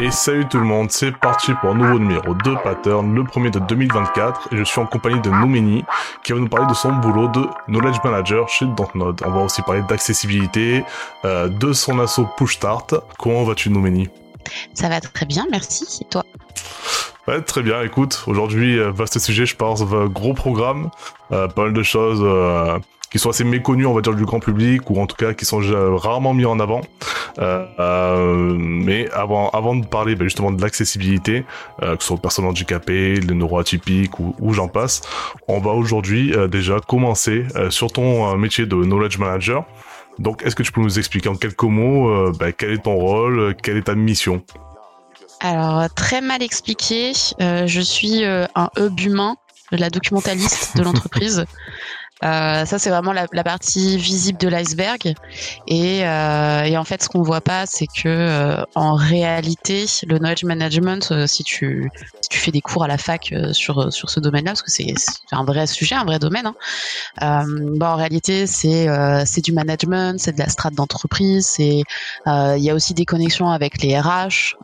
Et salut tout le monde, c'est parti pour un nouveau numéro de Pattern, le premier de 2024, et je suis en compagnie de Noumeni, qui va nous parler de son boulot de Knowledge Manager chez Dontnod. On va aussi parler d'accessibilité, euh, de son assaut Push Start. Comment vas-tu Noumeni Ça va très bien, merci, et toi? Ouais, très bien, écoute, aujourd'hui, euh, vaste sujet, je pense, gros programme, euh, pas mal de choses qui sont assez méconnus, on va dire, du grand public, ou en tout cas qui sont rarement mis en avant. Euh, euh, mais avant, avant de parler bah, justement de l'accessibilité, euh, que ce soit aux personnes handicapées, les neuroatypiques ou, ou j'en passe, on va aujourd'hui déjà commencer sur ton métier de knowledge manager. Donc, est-ce que tu peux nous expliquer en quelques mots bah, quel est ton rôle, quelle est ta mission? Alors, très mal expliqué, je suis un hub humain, la documentaliste de l'entreprise. Euh, ça, c'est vraiment la, la, partie visible de l'iceberg. Et, euh, et, en fait, ce qu'on voit pas, c'est que euh, en réalité, le knowledge management, euh, si tu si tu fais des cours à la fac euh, sur sur ce domaine-là, parce que c'est un vrai sujet, un vrai domaine. Hein, bah, en réalité, c'est du management, c'est de la strate d'entreprise, il y a aussi des connexions avec les RH,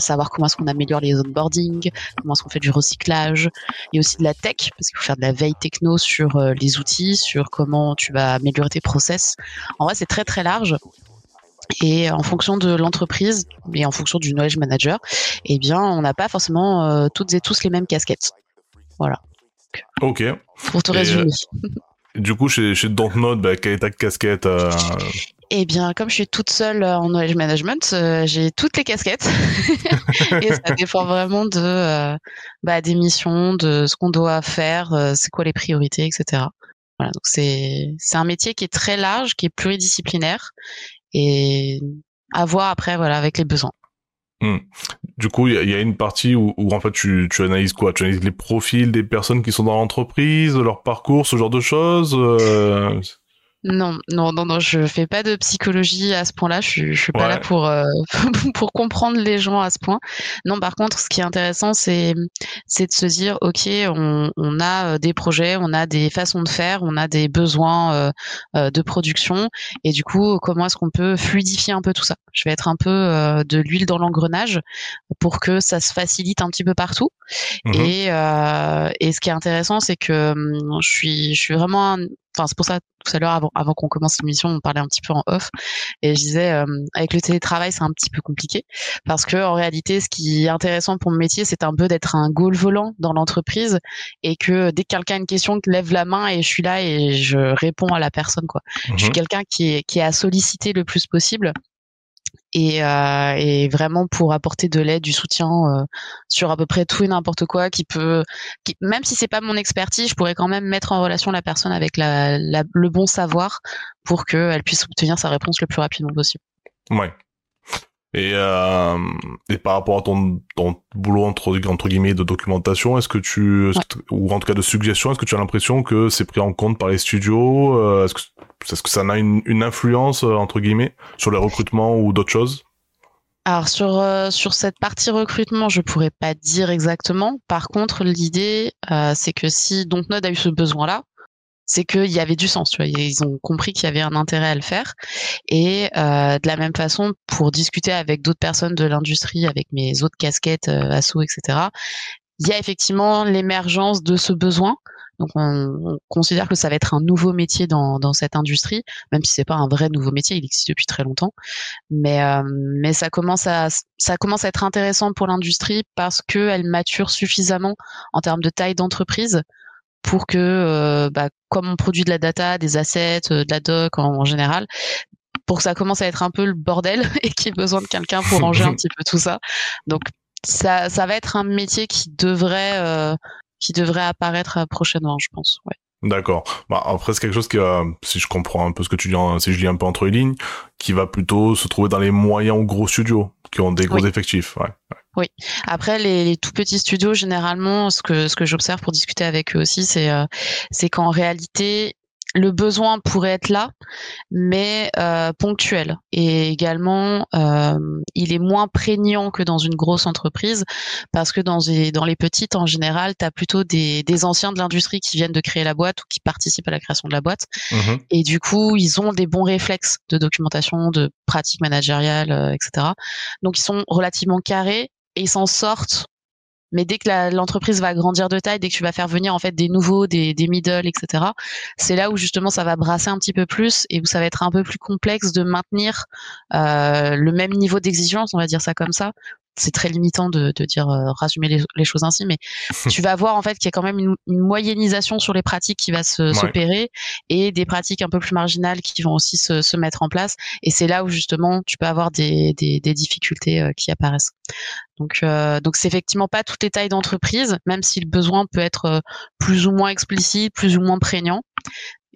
savoir comment est-ce qu'on améliore les onboarding, comment est-ce qu'on fait du recyclage. Il y a aussi de la tech, parce qu'il faut faire de la veille techno sur les outils sur comment tu vas améliorer tes process. En vrai, c'est très très large. Et en fonction de l'entreprise et en fonction du knowledge manager, eh bien, on n'a pas forcément euh, toutes et tous les mêmes casquettes. Voilà. Ok. Pour te résumer. Euh, du coup, chez, chez Dontnod, bah, quelle est ta casquette euh, eh bien, comme je suis toute seule en knowledge management, j'ai toutes les casquettes et ça dépend vraiment de bah, des missions, de ce qu'on doit faire, c'est quoi les priorités, etc. Voilà, donc c'est un métier qui est très large, qui est pluridisciplinaire et à voir après voilà avec les besoins. Hmm. Du coup, il y, a une partie où, en fait tu, tu, analyses quoi? Tu analyses les profils des personnes qui sont dans l'entreprise, leur parcours, ce genre de choses. Euh... Non, non, non, non, je fais pas de psychologie à ce point-là. Je, je suis pas là pour euh, pour comprendre les gens à ce point. Non, par contre, ce qui est intéressant, c'est c'est de se dire, ok, on, on a euh, des projets, on a des façons de faire, on a des besoins euh, de production, et du coup, comment est-ce qu'on peut fluidifier un peu tout ça? Je vais être un peu de l'huile dans l'engrenage pour que ça se facilite un petit peu partout. Mmh et et ce qui est intéressant, c'est que hum, je suis je suis vraiment enfin c'est pour ça tout à l'heure avant, avant qu'on commence l'émission on parlait un petit peu en off. Et je disais euh, avec le télétravail c'est un petit peu compliqué. Parce que en réalité ce qui est intéressant pour mon métier c'est un peu d'être un goal volant dans l'entreprise. Et que dès que quelqu'un a une question lève la main et je suis là et je réponds à la personne quoi. Je suis mhm. quelqu'un qui est qui est à solliciter le plus possible et, euh, et, vraiment pour apporter de l'aide, du soutien euh, sur à peu près tout et n'importe quoi qui peut, même si c'est pas mon expertise, je pourrais quand même mettre en relation la personne avec la, la, le bon savoir pour qu'elle puisse obtenir sa réponse le plus rapidement possible. Ouais. Et, euh, et par rapport à ton, ton boulot entre, entre guillemets de documentation, est-ce que tu, ou en tout cas de suggestion, est-ce que tu as l'impression que c'est pris en compte par les studios euh, Est-ce que, ça a une, une influence euh, entre guillemets sur les recrutements ou d'autres choses? Alors sur euh, sur cette partie recrutement, je pourrais pas dire exactement. Par contre, l'idée euh, c'est que si Dontnod a eu ce besoin-là, c'est qu'il y avait du sens. Tu vois. Ils ont compris qu'il y avait un intérêt à le faire. Et euh, de la même façon, pour discuter avec d'autres personnes de l'industrie, avec mes autres casquettes, euh, assos, etc., il y a effectivement l'émergence de ce besoin. Donc on, considère que ça va être un nouveau métier dans, dans cette industrie, même si c'est pas un vrai nouveau métier, il existe depuis très longtemps. Mais euh, mais ça commence à ça commence à être intéressant pour l'industrie parce que elle mature suffisamment en termes de taille d'entreprise pour que, euh, bah, comme on produit de la data, des assets, euh, de la doc en, général, pour que ça commence à être un peu le bordel et qu'il y ait besoin de quelqu'un pour ranger un petit peu tout ça. Donc ça, ça va être un métier qui devrait, euh, qui devrait apparaître prochainement, je pense. Ouais. D'accord. Bah, après, c'est quelque chose qui va, si je comprends un peu ce que tu dis, si je lis un peu entre les lignes, qui va plutôt se trouver dans les moyens ou gros studios, qui ont des gros effectifs. Ouais. Oui. Après, les, les, tout petits studios, généralement, ce que ce que j'observe pour discuter avec eux aussi, c'est euh, c'est qu'en réalité, le besoin pourrait être là, mais euh, ponctuel. Et également, euh, il est moins prégnant que dans une grosse entreprise, parce que dans les, dans les petites, en général, tu as plutôt des, des anciens de l'industrie qui viennent de créer la boîte ou qui participent à la création de la boîte. Mmh Et du coup, ils ont des bons réflexes de documentation, de pratiques managériales, euh, etc. Donc, ils sont relativement carrés et ils s'en sortent mais dès que l'entreprise va grandir de taille, dès que tu vas faire venir en fait des nouveaux, des, des middle, etc., c'est là où justement ça va brasser un petit peu plus et où ça va être un peu plus complexe de maintenir euh, le même niveau d'exigence, on va dire ça comme ça, c'est très limitant de, de dire euh, rassumer les, choses ainsi, mais tu vas voir en fait qu'il y a quand même une, une moyennisation sur les pratiques qui va s'opérer et des pratiques un peu plus marginales qui vont aussi se, se mettre en place. Et c'est là où justement tu peux avoir des, des, des difficultés euh, qui apparaissent. Donc euh, donc c'est effectivement pas toutes les tailles d'entreprise, même si le besoin peut être euh, plus ou moins explicite, plus ou moins prégnant.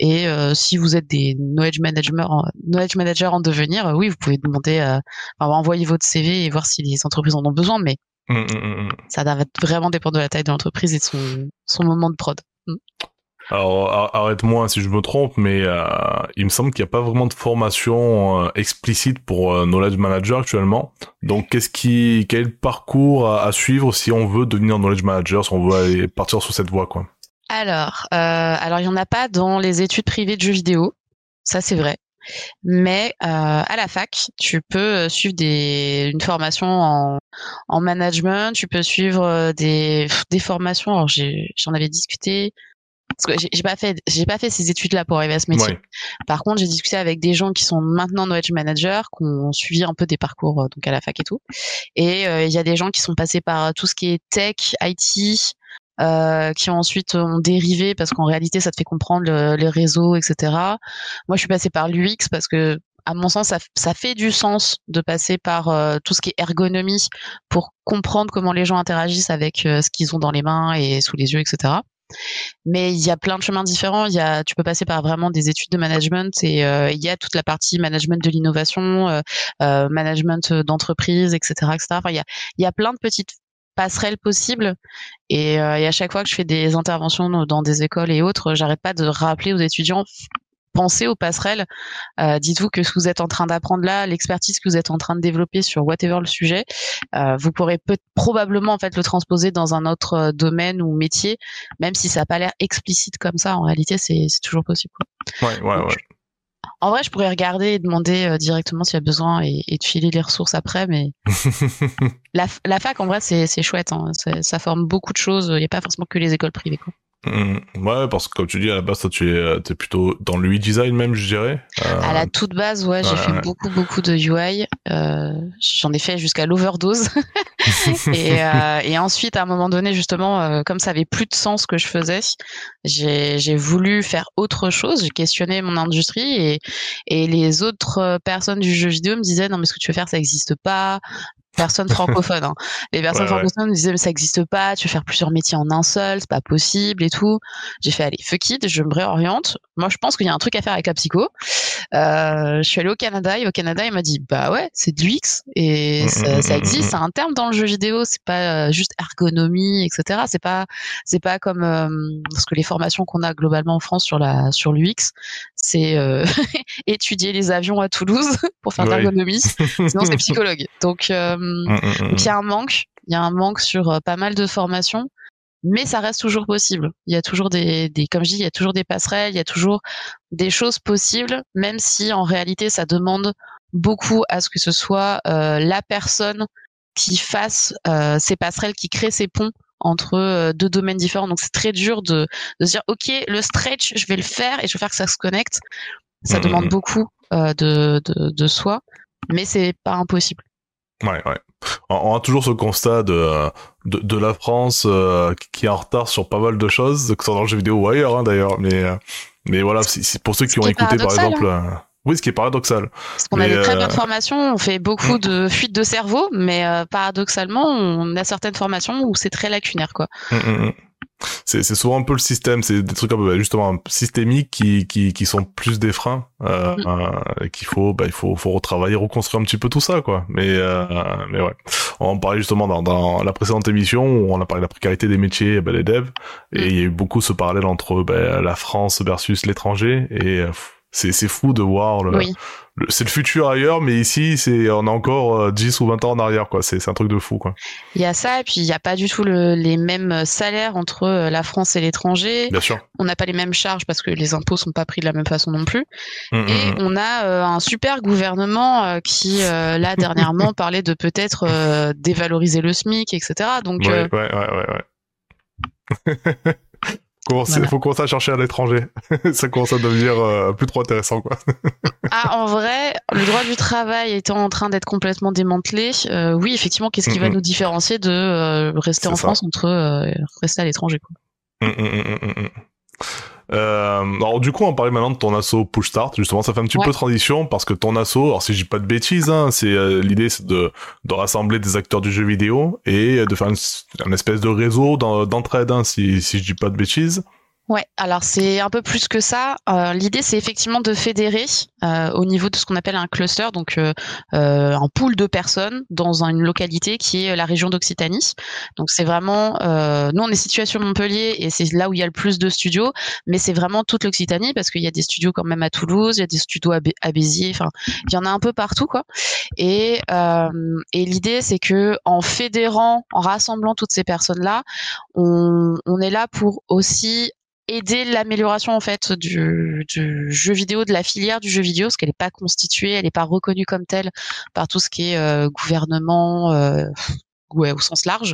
Et euh, si vous êtes des knowledge managers en, knowledge manager en devenir, euh, oui, vous pouvez demander, euh, enfin, envoyer votre CV et voir si les entreprises en ont besoin, mais mmh, mmh, mmh, ça va vraiment dépendre de la taille de l'entreprise et de son, son moment de prod. Alors arrête-moi si je me trompe, mais euh, il me semble qu'il n'y a pas vraiment de formation euh, explicite pour euh, knowledge manager actuellement. Donc qu'est-ce qui, quel parcours à, à, suivre si on veut devenir knowledge manager, si on veut aller partir sur cette voie, quoi? Alors, euh, alors il y en a pas dans les études privées de jeux vidéo, ça c'est vrai. Mais euh, à la fac, tu peux euh, suivre des, une formation en, en management, tu peux suivre des, des formations. Alors j'en avais discuté parce que j'ai pas fait j'ai pas fait ces études là pour arriver à ce métier. Par contre, j'ai discuté avec des gens qui sont maintenant knowledge managers, qui ont suivi un peu des parcours donc à la fac et tout. Et il y a des gens qui sont passés par tout ce qui est tech, IT, euh, qui ensuite ont dérivé parce qu'en réalité ça te fait comprendre les réseaux, etc. Moi je suis passée par l'UX parce que à mon sens, ça, ça, fait du sens de passer par euh, tout ce qui est ergonomie pour comprendre comment les gens interagissent avec euh, ce qu'ils ont dans les mains et sous les yeux, etc. Mais il y a plein de chemins différents. Il y a, tu peux passer par vraiment des études de management et il y a toute la partie management de l'innovation, management d'entreprise, etc., etc. Enfin, il y a, il y a plein de petites passerelles possibles. Et, euh, et, à chaque fois que je fais des interventions dans des écoles et autres, j'arrête pas de rappeler aux étudiants pensez aux passerelles. Euh, dites-vous que ce que vous êtes en train d'apprendre là, l'expertise que vous êtes en train de développer sur whatever le sujet, euh, vous pourrez peut probablement en fait le transposer dans un autre domaine ou métier, même si ça n'a pas l'air explicite comme ça. En réalité, c'est toujours possible. Ouais, ouais, ouais. En vrai, je pourrais regarder et demander euh, directement s'il y a besoin et, et, de filer les ressources après, mais la, la, fac, en vrai, c'est chouette. Hein. Ça forme beaucoup de choses. Il n'y a pas forcément que les écoles privées. Quoi. Mmh. ouais, parce que comme tu dis, à la base, toi, tu es, euh, es plutôt dans le UI design même, je dirais. Euh... À la toute base, ouais, j'ai fait beaucoup, beaucoup de UI. Euh, J'en ai fait jusqu'à l'overdose. et, euh, et, ensuite, à un moment donné, justement, comme ça avait plus de sens ce que je faisais, j'ai voulu faire autre chose. J'ai questionné mon industrie et, et les autres personnes du jeu vidéo me disaient non, mais ce que tu veux faire, ça n'existe pas personnes francophones. Hein. Les personnes francophones me disaient mais ça n'existe pas, tu veux faire plusieurs métiers en un seul, c'est pas possible et tout. J'ai fait allez fuck it, je me réoriente. Moi je pense qu'il y a un truc à faire avec la psycho. Euh, je suis allée au Canada et au Canada il m'a dit bah ouais c'est de l'UX et mmh, ça, mmh, ça, mmh, existe, c'est un terme dans le jeu vidéo, c'est pas euh, juste ergonomie etc. C'est pas c'est pas comme euh, parce que les formations qu'on a globalement en France sur la sur l'UX c'est euh, étudier les avions à Toulouse pour faire de l'ergonomie, sinon c'est psychologue. Donc euh, mmh, mmh, donc il y a un manque, il y a un manque sur euh, pas mal de formations, mais ça reste toujours possible. Il y a toujours des, des, comme je dis, il y a toujours des passerelles, il y a toujours des choses possibles, même si en réalité ça demande beaucoup à ce que ce soit euh, la personne qui fasse euh, ces passerelles, qui crée ces ponts entre euh, deux domaines différents. Donc c'est très dur de, de se dire ok le stretch je vais le faire et je vais faire que ça se connecte. Ça demande beaucoup euh, de, de, de soi, mais c'est pas impossible. Ouais, ouais. On a toujours ce constat de, de, de la France euh, qui est en retard sur pas mal de choses, que ce soit dans le jeu vidéo ou ailleurs hein, d'ailleurs. Mais, euh, mais voilà, c'est pour ceux qui ont écouté par exemple. Hein. Euh, oui, ce qui est paradoxal. Parce qu'on a des très bonnes formations, on fait beaucoup de fuites de cerveau, mais paradoxalement, on a certaines formations où c'est très lacunaire, quoi. Mmh, mmh c'est souvent un peu le système, c'est des trucs un peu justement systémiques qui, qui, qui sont plus des freins euh, mm. euh, qu'il faut bah il faut faut retravailler, reconstruire un petit peu tout ça quoi. Mais euh, mais ouais, On parlait justement dans, la précédente émission où on a parlé de la précarité des métiers, ben, des devs, et mm. il y a eu beaucoup ce parallèle entre ben, la France versus l'étranger, et euh, c'est fou de voir le, c'est le futur ailleurs, mais ici, c'est on a encore 10 euh, ou 20 ans en arrière, quoi. C'est un truc de fou, quoi. Il y a ça, et puis il n'y a pas du tout les mêmes salaires entre euh, la France et l'étranger. Bien sûr. On n'a pas les mêmes charges parce que les impôts sont pas pris de la même façon non plus. Hum, hum, et hum. on a euh, un super gouvernement qui, là, dernièrement, parlait de peut-être dévaloriser le SMIC, etc. Donc. ouais, ouais, ouais. ouais. Il faut commencer à chercher à l'étranger. ça commence à devenir euh, plus trop intéressant, quoi. ah, en vrai, le droit du travail étant en train d'être complètement démantelé, euh, oui, effectivement, qu'est-ce qui va nous différencier de euh, rester en France entre rester à l'étranger, quoi. Euh, alors du coup, on parlait maintenant de ton assaut Push Start. Justement, ça fait un petit peu transition parce que ton assaut, alors si je dis pas de bêtises, hein, c'est euh, l'idée, c'est de, de rassembler des acteurs du jeu vidéo et de faire une, espèce de réseau d'entraide, hein, si si je dis pas de bêtises. Ouais, alors c'est un peu plus que ça. Euh, L'idée, c'est effectivement de fédérer euh, au niveau de ce qu'on appelle un cluster, donc euh, euh, un pool de personnes dans une localité qui est la région d'Occitanie. Donc c'est vraiment, nous on est situé sur Montpellier et c'est là où il y a le plus de studios, mais c'est vraiment toute l'Occitanie parce qu'il y a des studios quand même à Toulouse, il y a des studios à, Béziers, enfin il y en a un peu partout quoi. Et, et l'idée, c'est que en fédérant, en rassemblant toutes ces personnes là, on est là pour aussi aider l'amélioration en fait du, jeu vidéo, de la filière du jeu vidéo, parce qu'elle n'est pas constituée, elle n'est pas reconnue comme telle par tout ce qui est euh, gouvernement, euh, ouais, au sens large,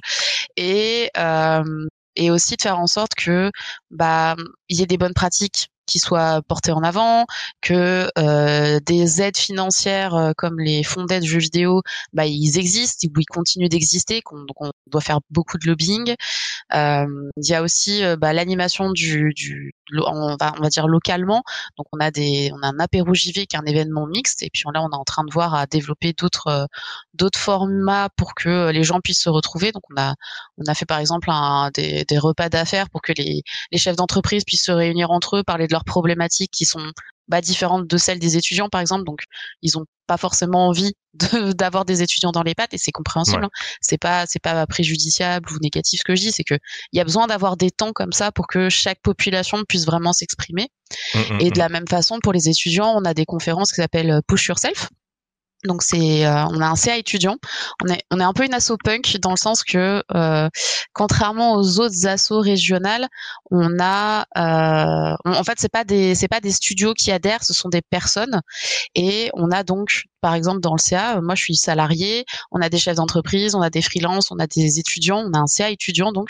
et euh, et aussi de faire en sorte que bah il y ait des bonnes pratiques qui soient portées en avant, que euh, des aides financières euh, comme les fonds d'aide jeux vidéo, bah, ils existent ils continuent d'exister, qu'on on doit faire beaucoup de lobbying. Euh, il y a aussi bah, l'animation du on, va, on va dire localement. Donc on a des, on a un apéro est un événement mixte, et puis là on est en train de voir à développer d'autres euh, d'autres formats pour que les gens puissent se retrouver. Donc on a on a fait par exemple un, des, des repas d'affaires pour que les, les chefs d'entreprise puissent se réunir entre eux, parler de leurs problématiques qui sont bah, différentes de celles des étudiants, par exemple. Donc, ils ont pas forcément envie d'avoir des étudiants dans les pattes et c'est compréhensible. Hein. C'est pas c'est pas préjudiciable ou négatif ce que je dis, c'est que il y a besoin d'avoir des temps comme ça pour que chaque population puisse vraiment s'exprimer. Mmh, mmh, et de mmh. la même façon pour les étudiants, on a des conférences qui s'appellent euh, Push Yourself donc c'est, euh, on a un CA étudiant. On est, on est un peu une asso punk dans le sens que, euh, contrairement aux autres assos régionales, on a, euh, en fait c'est pas des, c'est pas des studios qui adhèrent, ce sont des personnes, et on a donc par exemple, dans le CA, euh, moi, je suis salarié, on a des chefs d'entreprise, on a des freelances, on a des étudiants, on a un CA étudiant, donc.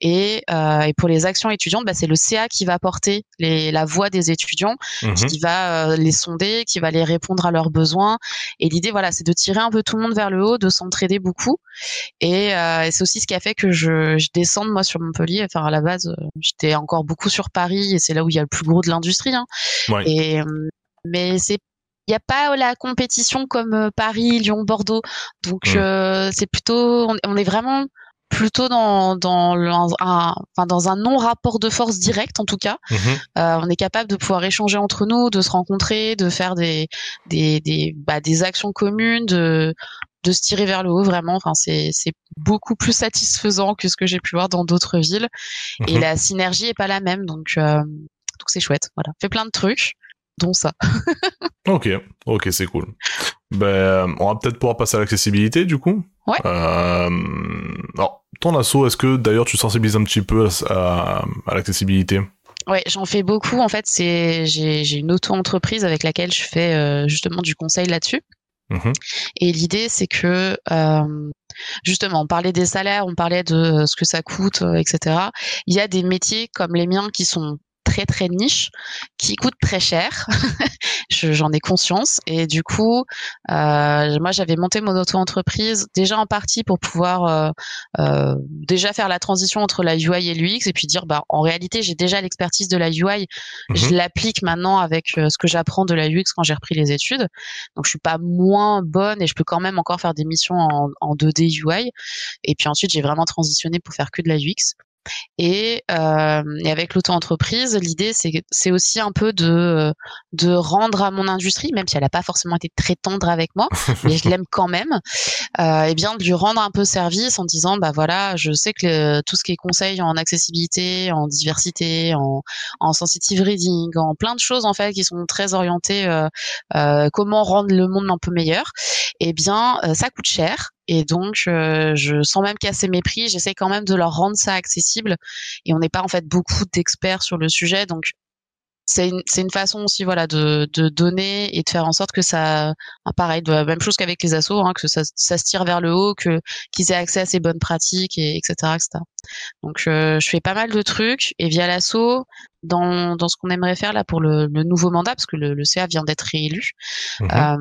Et, euh, et pour les actions étudiantes, bah, c'est le CA qui va porter les, la voix des étudiants, mmh qui va euh, les sonder, qui va les répondre à leurs besoins. Et l'idée, voilà, c'est de tirer un peu tout le monde vers le haut, de s'entraider beaucoup. Et, euh, et c'est aussi ce qui a fait que je, je descende, moi, sur Montpellier. Enfin, à la base, euh, j'étais encore beaucoup sur Paris, et c'est là où il y a le plus gros de l'industrie. Hein. Ouais. Et mais c'est il n'y a pas la compétition comme euh, Paris, Lyon, Bordeaux. Donc mmh. euh, c'est plutôt, on, est vraiment plutôt dans dans un, enfin, dans un non rapport de force direct en tout cas. Mmh euh, on est capable de pouvoir échanger entre nous, de se rencontrer, de faire des des des, bah, des actions communes, de de se tirer vers le haut vraiment. Enfin c'est c'est beaucoup plus satisfaisant que ce que j'ai pu voir dans d'autres villes. Et mmh la synergie est pas la même donc euh, donc c'est chouette. Voilà, fait plein de trucs dont ça. ok, ok, c'est cool. Ben, on va peut-être pouvoir passer à l'accessibilité du coup. Ouais. Euh, alors, ton assaut, est-ce que d'ailleurs tu sensibilises un petit peu à, l'accessibilité? Ouais, j'en fais beaucoup. En fait, c'est j'ai une auto-entreprise avec laquelle je fais euh, justement du conseil là-dessus. Mm-hmm. Et l'idée, c'est que euh, justement, on parlait des salaires, on parlait de ce que ça coûte, etc. Il y a des métiers comme les miens qui sont très très niche qui coûte très cher. J'en ai conscience et du coup, euh, moi j'avais monté mon auto-entreprise déjà en partie pour pouvoir euh, euh, déjà faire la transition entre la UI et l'UX et puis dire bah en réalité j'ai déjà l'expertise de la UI, je mhm. l'applique maintenant avec ce que j'apprends de la UX quand j'ai repris les études. Donc je suis pas moins bonne et je peux quand même encore faire des missions en, en 2D UI. Et puis ensuite j'ai vraiment transitionné pour faire que de la UX. Et, euh, et avec l'auto-entreprise, l'idée c'est aussi un peu de de rendre à mon industrie, même si elle n'a pas forcément été très tendre avec moi, mais je l'aime quand même, euh, et bien de lui rendre un peu service en disant bah voilà, je sais que tout ce qui est conseil en accessibilité, en diversité, en, en sensitive reading, en plein de choses en fait qui sont très orientées euh, euh, comment rendre le monde un peu meilleur, et eh bien euh, ça coûte cher et donc, euh, je sens même casser mes prix. J'essaie quand même de leur rendre ça accessible. Et on n'est pas en fait beaucoup d'experts sur le sujet. Donc, c'est une, une, façon aussi voilà de, de, donner et de faire en sorte que ça ah, pareil de la même chose qu'avec les assos hein, que ça, ça, se tire vers le haut que qu'ils aient accès à ces bonnes pratiques et etc etc donc je fais pas mal de trucs et via l'assaut dans, dans ce qu'on aimerait faire là pour le, le nouveau mandat parce que le, le CA vient d'être réélu mmh euh,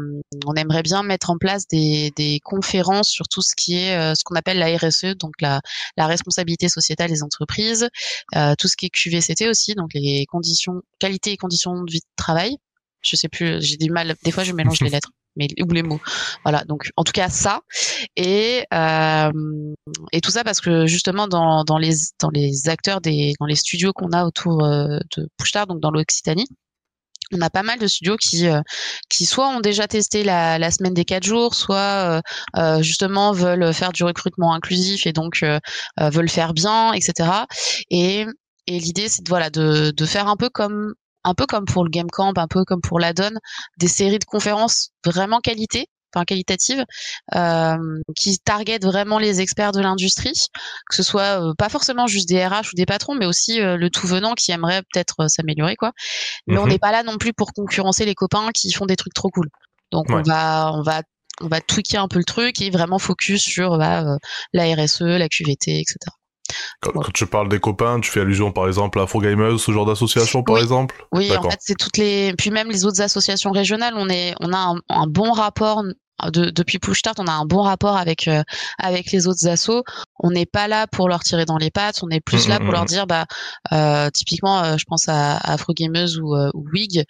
on aimerait bien mettre en place des, des conférences sur tout ce qui est euh, ce qu'on appelle la RSE donc la, la responsabilité sociétale des entreprises euh, tout ce qui est QVCT aussi donc les conditions qualité et conditions de vie de travail. Je sais plus j'ai du mal des fois je mélange les lettres mais ou les mots. Voilà, donc en tout cas ça et euh, et tout ça parce que justement dans, dans les dans les acteurs des dans les studios qu'on a autour euh, de Pushtar, donc dans l'Occitanie. On a pas mal de studios qui euh, qui soit ont déjà testé la, la semaine des quatre jours, soit euh, justement veulent faire du recrutement inclusif et donc veulent faire bien, etc. Et et l'idée c'est de voilà de de faire un peu comme un peu comme pour le Game Camp, un peu comme pour la Donne, des séries de conférences vraiment qualité, enfin qualitatives, euh, qui targetent vraiment les experts de l'industrie, que ce soit euh, pas forcément juste des RH ou des patrons, mais aussi euh, le tout venant qui aimerait peut-être s'améliorer, quoi. Mais on mhm. n'est pas là non plus pour concurrencer les copains qui font des trucs trop cool. Donc on va, on va on va tweaker un peu le truc et vraiment focus sur bah, la RSE, la QVT, etc. Quand, tu parles des copains, tu fais allusion par exemple à Afro Gamers, ce genre d'association par exemple? Oui, en fait, c'est toutes les. Puis même les autres associations régionales, on, est... on a un, bon rapport. De, depuis Push Start, on a un bon rapport avec euh, avec les autres assos. On n'est pas là pour leur tirer dans les pattes, on est plus mmh, là mmh, pour leur mmh. dire, bah, euh, typiquement, euh, je pense à, Afro Gamers ou, ou Wig.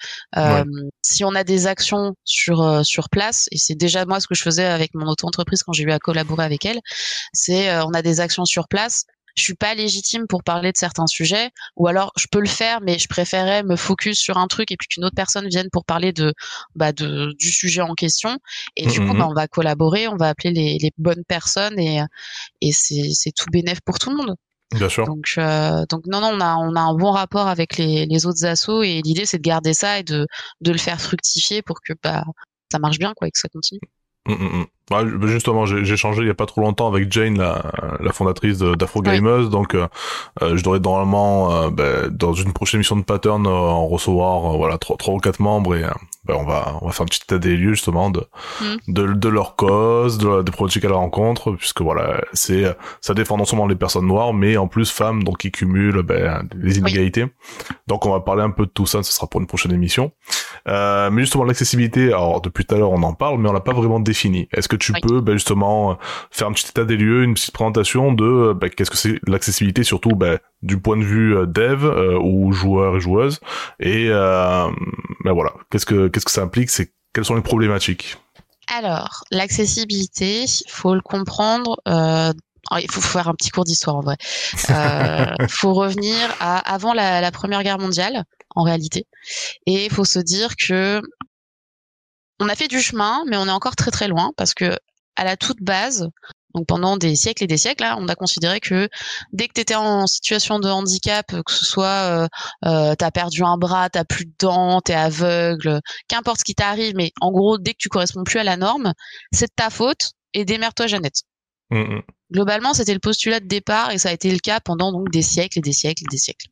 Si on a des actions sur sur place, et c'est déjà moi ce que je faisais avec mon auto-entreprise quand j'ai eu à collaborer avec elle, c'est on a des actions sur place je suis pas légitime pour parler de certains sujets, ou alors je peux le faire, mais je préférais me focus sur un truc et puis qu'une autre personne vienne pour parler de, bah de du sujet en question. Et du coup, mmh, bah, mmh. on va collaborer, on va appeler les, les bonnes personnes et et c'est c'est tout bénéf pour tout le monde. Bien sûr. Donc, euh, donc non, non, on a, on a un bon rapport avec les, les autres assos et l'idée c'est de garder ça et de, de le faire fructifier pour que bah, ça marche bien quoi et que ça continue. Mmh, Ouais, justement, j'ai changé il y a pas trop longtemps avec Jane, la, la fondatrice d'Afro Gamers, donc euh, euh, je devrais normalement euh, ben, dans une prochaine mission de pattern en recevoir voilà trois, trois ou quatre membres et ben, on va on va faire un petit état des lieux justement de mm. de, de, leur cause, de, des problématiques à la rencontre, puisque voilà c'est ça défend non seulement les personnes noires, mais en plus femmes donc qui cumulent ben, les inégalités. Donc on va parler un peu de tout ça, ce sera pour une prochaine émission. mais justement l'accessibilité, alors depuis tout à l'heure on en parle, mais on l'a pas vraiment défini. Est-ce que tu peux ben, justement faire un petit état des lieux, une petite présentation de ben, qu'est-ce que c'est l'accessibilité, surtout ben, du point de vue euh, dev euh, ou joueur et joueuse, et euh, ben voilà, qu'est-ce que qu'est-ce que ça implique, c'est quelles sont les problématiques? Alors, l'accessibilité, faut le comprendre. Euh, il faut faire un petit cours d'histoire en vrai. Euh, faut revenir à avant la, la, Première Guerre mondiale en réalité, et il faut se dire que on a fait du chemin, mais on est encore très très loin parce que à la toute base, donc pendant des siècles et des siècles, là, on a considéré que dès que tu étais en situation de handicap, que ce soit euh, euh, t'as perdu un bras, t'as plus de dents, t'es aveugle, qu'importe ce qui t'arrive, mais en gros, dès que tu corresponds plus à la norme, c'est de ta faute et démerde-toi, Jeannette. Mmh, mmh. Globalement, c'était le postulat de départ et ça a été le cas pendant donc des siècles et des siècles et des siècles.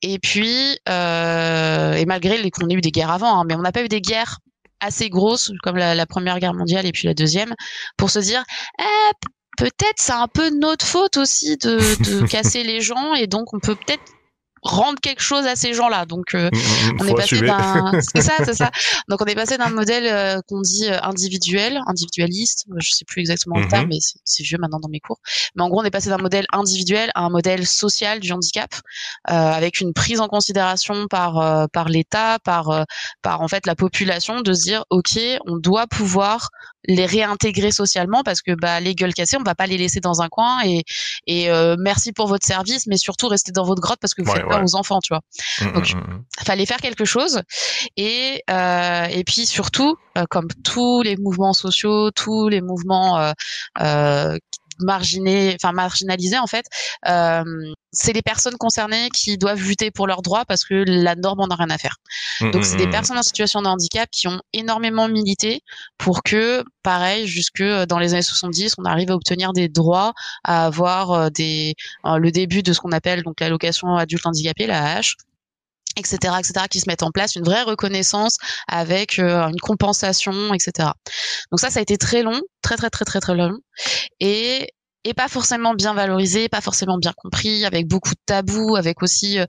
Et puis, euh, et malgré qu'on ait eu des guerres avant, hein, mais on n'a pas eu des guerres assez grosse, comme la, Première Guerre mondiale et puis la Deuxième, pour se dire, eh, peut-être c'est un peu notre faute aussi de, de casser les gens et donc on peut peut-être rendre quelque chose à ces gens-là. Donc, euh, mm, mm, mm, on est passé d'un, c'est ça, c'est ça. Donc, on est passé d'un modèle euh, qu'on dit euh, individuel, individualiste. Je sais plus exactement le terme, mais c'est vieux maintenant dans mes cours. Mais en gros, on est passé d'un modèle individuel à un modèle social du handicap, avec une prise en considération par par l'État, par par en fait la population, de se dire, ok, on doit pouvoir les réintégrer socialement parce que bah les gueules cassées on va pas les laisser dans un coin et et euh, merci pour votre service mais surtout restez dans votre grotte parce que vous faites aux enfants tu vois. Mmh, donc mmh, mmh, fallait faire quelque chose et euh, et puis surtout euh, comme tous les mouvements sociaux tous les mouvements euh, euh marginés, enfin marginalisés en fait, euh, c'est les personnes concernées qui doivent lutter pour leurs droits parce que la norme en a rien à faire. Mmh, Donc c'est des mmh, mmh. personnes en situation de handicap qui ont énormément milité pour que, pareil, jusque dans les années 70, on arrive à obtenir des droits, à avoir euh, des euh, le début de ce qu'on appelle donc l'allocation adulte handicapé, la H etc., etc., qui se mettent en place, une vraie reconnaissance avec euh, une compensation, etc. Donc ça, ça a été très long, très très très très très long, et et pas forcément bien valorisé, pas forcément bien compris, avec beaucoup de tabous, avec aussi euh,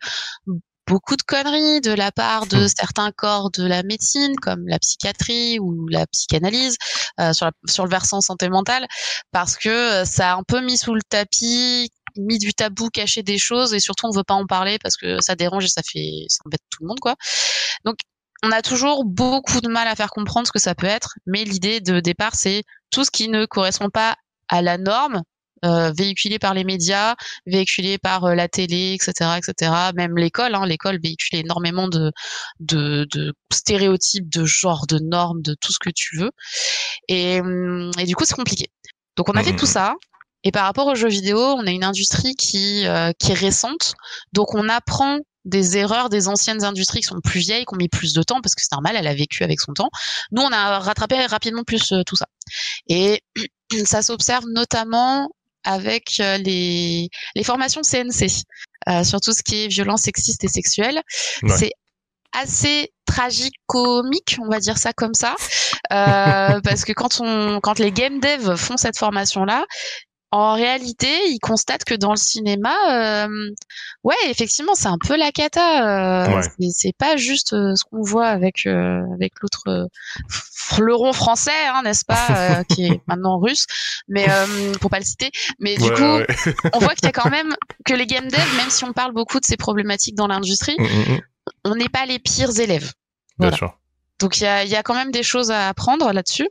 beaucoup de conneries de la part de mmh. certains corps de la médecine, comme la psychiatrie ou la psychanalyse, euh, sur, la, sur le versant santé mentale, parce que ça a un peu mis sous le tapis mis du tabou, caché des choses et surtout on veut pas en parler parce que ça dérange et ça fait ça embête tout le monde quoi. Donc on a toujours beaucoup de mal à faire comprendre ce que ça peut être, mais l'idée de départ c'est tout ce qui ne correspond pas à la norme euh, véhiculé par les médias, véhiculé par euh, la télé, etc., etc. Même l'école, hein, l'école véhicule énormément de, de, de, stéréotypes, de genre, de normes, de tout ce que tu veux. Et, hum, et du coup, c'est compliqué. Donc on a fait tout mmh. ça. Et par rapport aux jeux vidéo, on a une industrie qui, euh, qui est récente, donc on apprend des erreurs des anciennes industries qui sont plus vieilles, qui ont mis plus de temps, parce que c'est normal, elle a vécu avec son temps. Nous, on a rattrapé rapidement plus euh, tout ça. Et ça s'observe notamment avec euh, les, les formations CNC, sur tout ce qui est violence sexiste et sexuelle. C'est assez tragique comique on va dire ça comme ça euh, parce que quand on quand les game devs font cette formation là en réalité, ils constatent que dans le cinéma, euh, ouais, effectivement, c'est un peu la cata. Euh, c'est pas juste euh, ce qu'on voit avec avec l'autre fleuron français, hein, n'est-ce pas, qui est maintenant russe, mais pour pas le citer. Mais du coup, on voit qu'il y a quand même que les game devs, même si on parle beaucoup de ces problématiques dans l'industrie, mm, mm, mm. on n'est pas les pires élèves. Bien sûr. Donc il y a, y a quand même des choses à apprendre là-dessus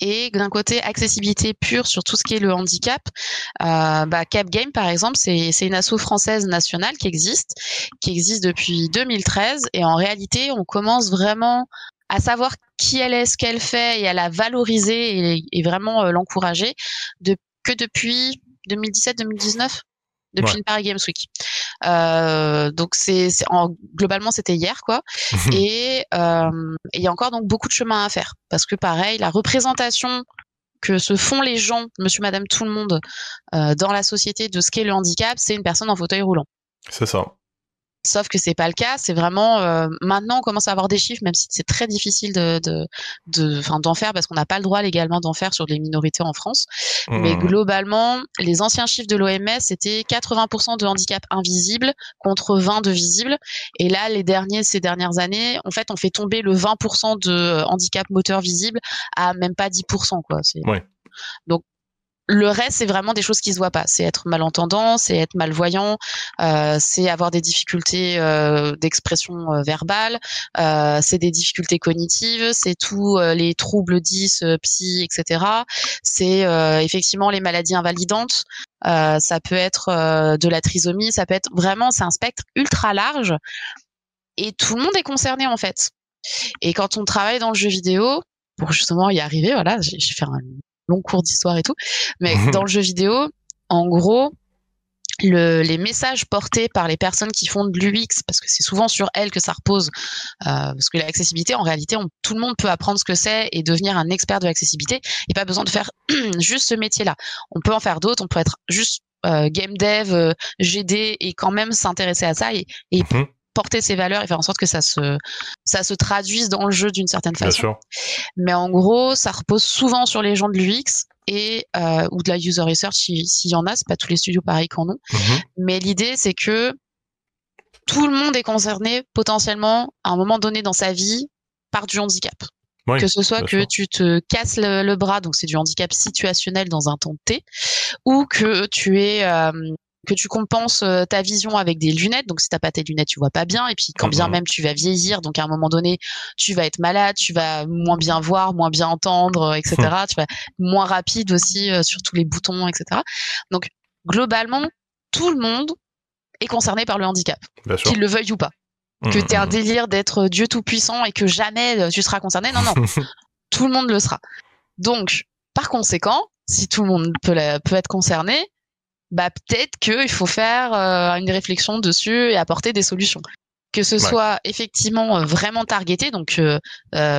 et d'un côté accessibilité pure sur tout ce qui est le handicap. Euh, bah, Cap Game par exemple, c'est une asso française nationale qui existe, qui existe depuis 2013 et en réalité on commence vraiment à savoir qui elle est, ce qu'elle fait et à la valoriser et, vraiment euh, l'encourager de, que depuis 2017-2019 depuis une Paris Games Week. Euh, donc c'est globalement c'était hier quoi. et euh, il y a encore donc beaucoup de chemin à faire parce que pareil la représentation que se font les gens, monsieur, madame, tout le monde, euh, dans la société de ce qu'est le handicap, c'est une personne en fauteuil roulant. C'est ça. Sauf que c'est pas le cas. C'est vraiment euh, maintenant on commence à avoir des chiffres, même si c'est très difficile de, de, de enfin d'en faire parce qu'on n'a pas le droit légalement d'en faire sur les minorités en France. Mais mmh. globalement, les anciens chiffres de l'OMS c'était 80% de handicap invisible contre 20% de visible. Et là, les derniers ces dernières années, en fait, on fait tomber le 20% de handicap moteur visible à même pas 10% quoi. Ouais. Donc le reste, c'est vraiment des choses qui se voient pas. C'est être malentendant, c'est être malvoyant, euh, c'est avoir des difficultés euh, d'expression euh, verbale, euh, c'est des difficultés cognitives, c'est tous euh, les troubles 10, psy, etc. C'est effectivement les maladies invalidantes. ça peut être de la trisomie, ça peut être vraiment, c'est un spectre ultra large et tout le monde est concerné en fait. Et quand on travaille dans le jeu vidéo, pour justement y arriver, voilà, j'ai fait un long cours d'histoire et tout. Mais mhm. dans le jeu vidéo, en gros, le, les messages portés par les personnes qui font de l'UX, parce que c'est souvent sur elles que ça repose, euh, parce que l'accessibilité, en réalité, on, tout le monde peut apprendre ce que c'est et devenir un expert de l'accessibilité, et pas besoin de faire juste ce métier-là. On peut en faire d'autres, on peut être juste euh, game dev, euh, GD, et quand même s'intéresser à ça et, et mhm porter ses valeurs et faire en sorte que ça se ça se traduise dans le jeu d'une certaine façon. Mais en gros, ça repose souvent sur les gens de l'UX et euh, ou de la user research s'il y en a. C'est pas tous les studios pareils qu'en ont. Mhm. Mais l'idée, c'est que tout le monde est concerné potentiellement à un moment donné dans sa vie par du handicap. que ce soit que tu te casses le, bras, donc c'est du handicap situationnel dans un temps T, ou que tu es euh, que tu compenses euh, ta vision avec des lunettes. Donc si t'as pas tes lunettes, tu vois pas bien. Et puis quand bien même tu vas vieillir, donc à un moment donné, tu vas être malade, tu vas moins bien voir, moins bien entendre, etc. tu vas moins rapide aussi euh, sur tous les boutons, etc. Donc globalement, tout le monde est concerné par le handicap, qu'il le veuille ou pas. Que tu aies un délire d'être Dieu tout puissant et que jamais euh, tu seras concerné. Non, non, tout le monde le sera. Donc, par conséquent, si tout le monde peut, peut être concerné, bah peut-être qu'il faut faire euh, une réflexion dessus et apporter des solutions. Que ce soit effectivement euh, vraiment targeté, donc euh,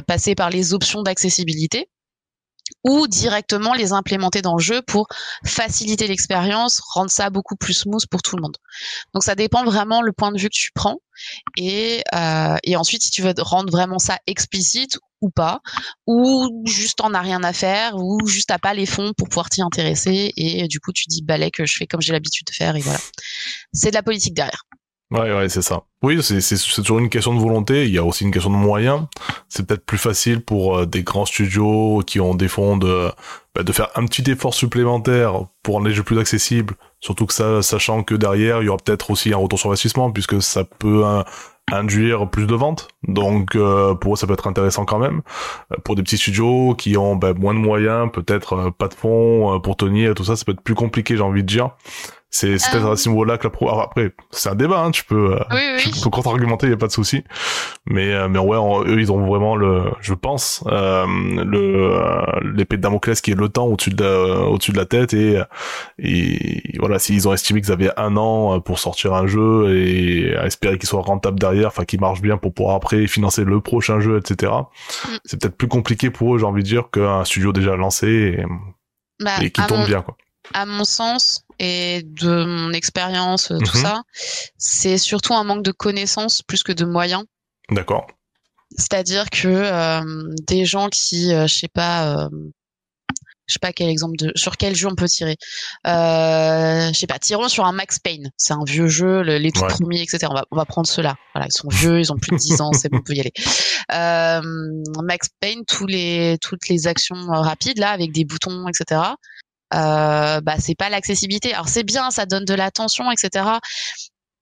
passer par les options d'accessibilité, ou directement les implémenter dans le jeu pour faciliter l'expérience, rendre ça beaucoup plus smooth pour tout le monde. Donc ça dépend vraiment le point de vue que tu prends et, euh, et ensuite si tu veux rendre vraiment ça explicite ou pas, ou juste en as rien à faire, ou juste t'as pas les fonds pour pouvoir t'y intéresser et du coup tu dis balai que je fais comme j'ai l'habitude de faire et voilà. C'est de la politique derrière. Ouais, ouais, c'est ça. Oui, c'est toujours une question de volonté. Il y a aussi une question de moyens. C'est peut-être plus facile pour euh, des grands studios qui ont des fonds de, bah, de faire un petit effort supplémentaire pour rendre les jeux plus accessibles. Surtout que ça, sachant que derrière, il y aura peut-être aussi un retour sur investissement puisque ça peut induire plus de ventes. Donc euh, pour eux, ça peut être intéressant quand même. Euh, pour des petits studios qui ont bah, moins de moyens, peut-être pas de fonds pour tenir, tout ça, ça peut être plus compliqué, j'ai envie de dire. C'est peut-être à ce niveau-là que la pro. après, c'est un débat, hein, tu peux, euh, oui, oui. tu peux contre-argumenter, y a pas de souci. Mais euh, mais ouais, eux ils ont vraiment le, je pense, euh, le euh, l'épée de Damoclès qui est le temps au-dessus de la, au-dessus de la tête et et voilà, s'ils ont estimé qu'ils avaient un an pour sortir un jeu et à espérer qu'il soit rentable derrière, enfin qu'il marche bien pour pouvoir après financer le prochain jeu, etc. Mm. C'est peut-être plus compliqué pour eux, j'ai envie de dire, qu'un studio déjà lancé et, bah, et qui tourne bien quoi à mon sens et de mon expérience, euh, tout mhm. ça, c'est surtout un manque de connaissances plus que de moyens. D'accord. C'est-à-dire que euh, des gens qui, euh, je sais pas, je sais pas quel exemple de, sur quel jeu on peut tirer. je sais pas, tirons sur un Max Payne. C'est un vieux jeu, les tout premiers, etc. On va, on va prendre ceux-là. Voilà, ils sont vieux, ils ont plus de 10 ans, c'est bon, on peut y aller. Max Payne, tous les, toutes les actions rapides là, avec des boutons, etc euh, bah c'est pas l'accessibilité. Alors c'est bien, ça donne de l'attention, etc.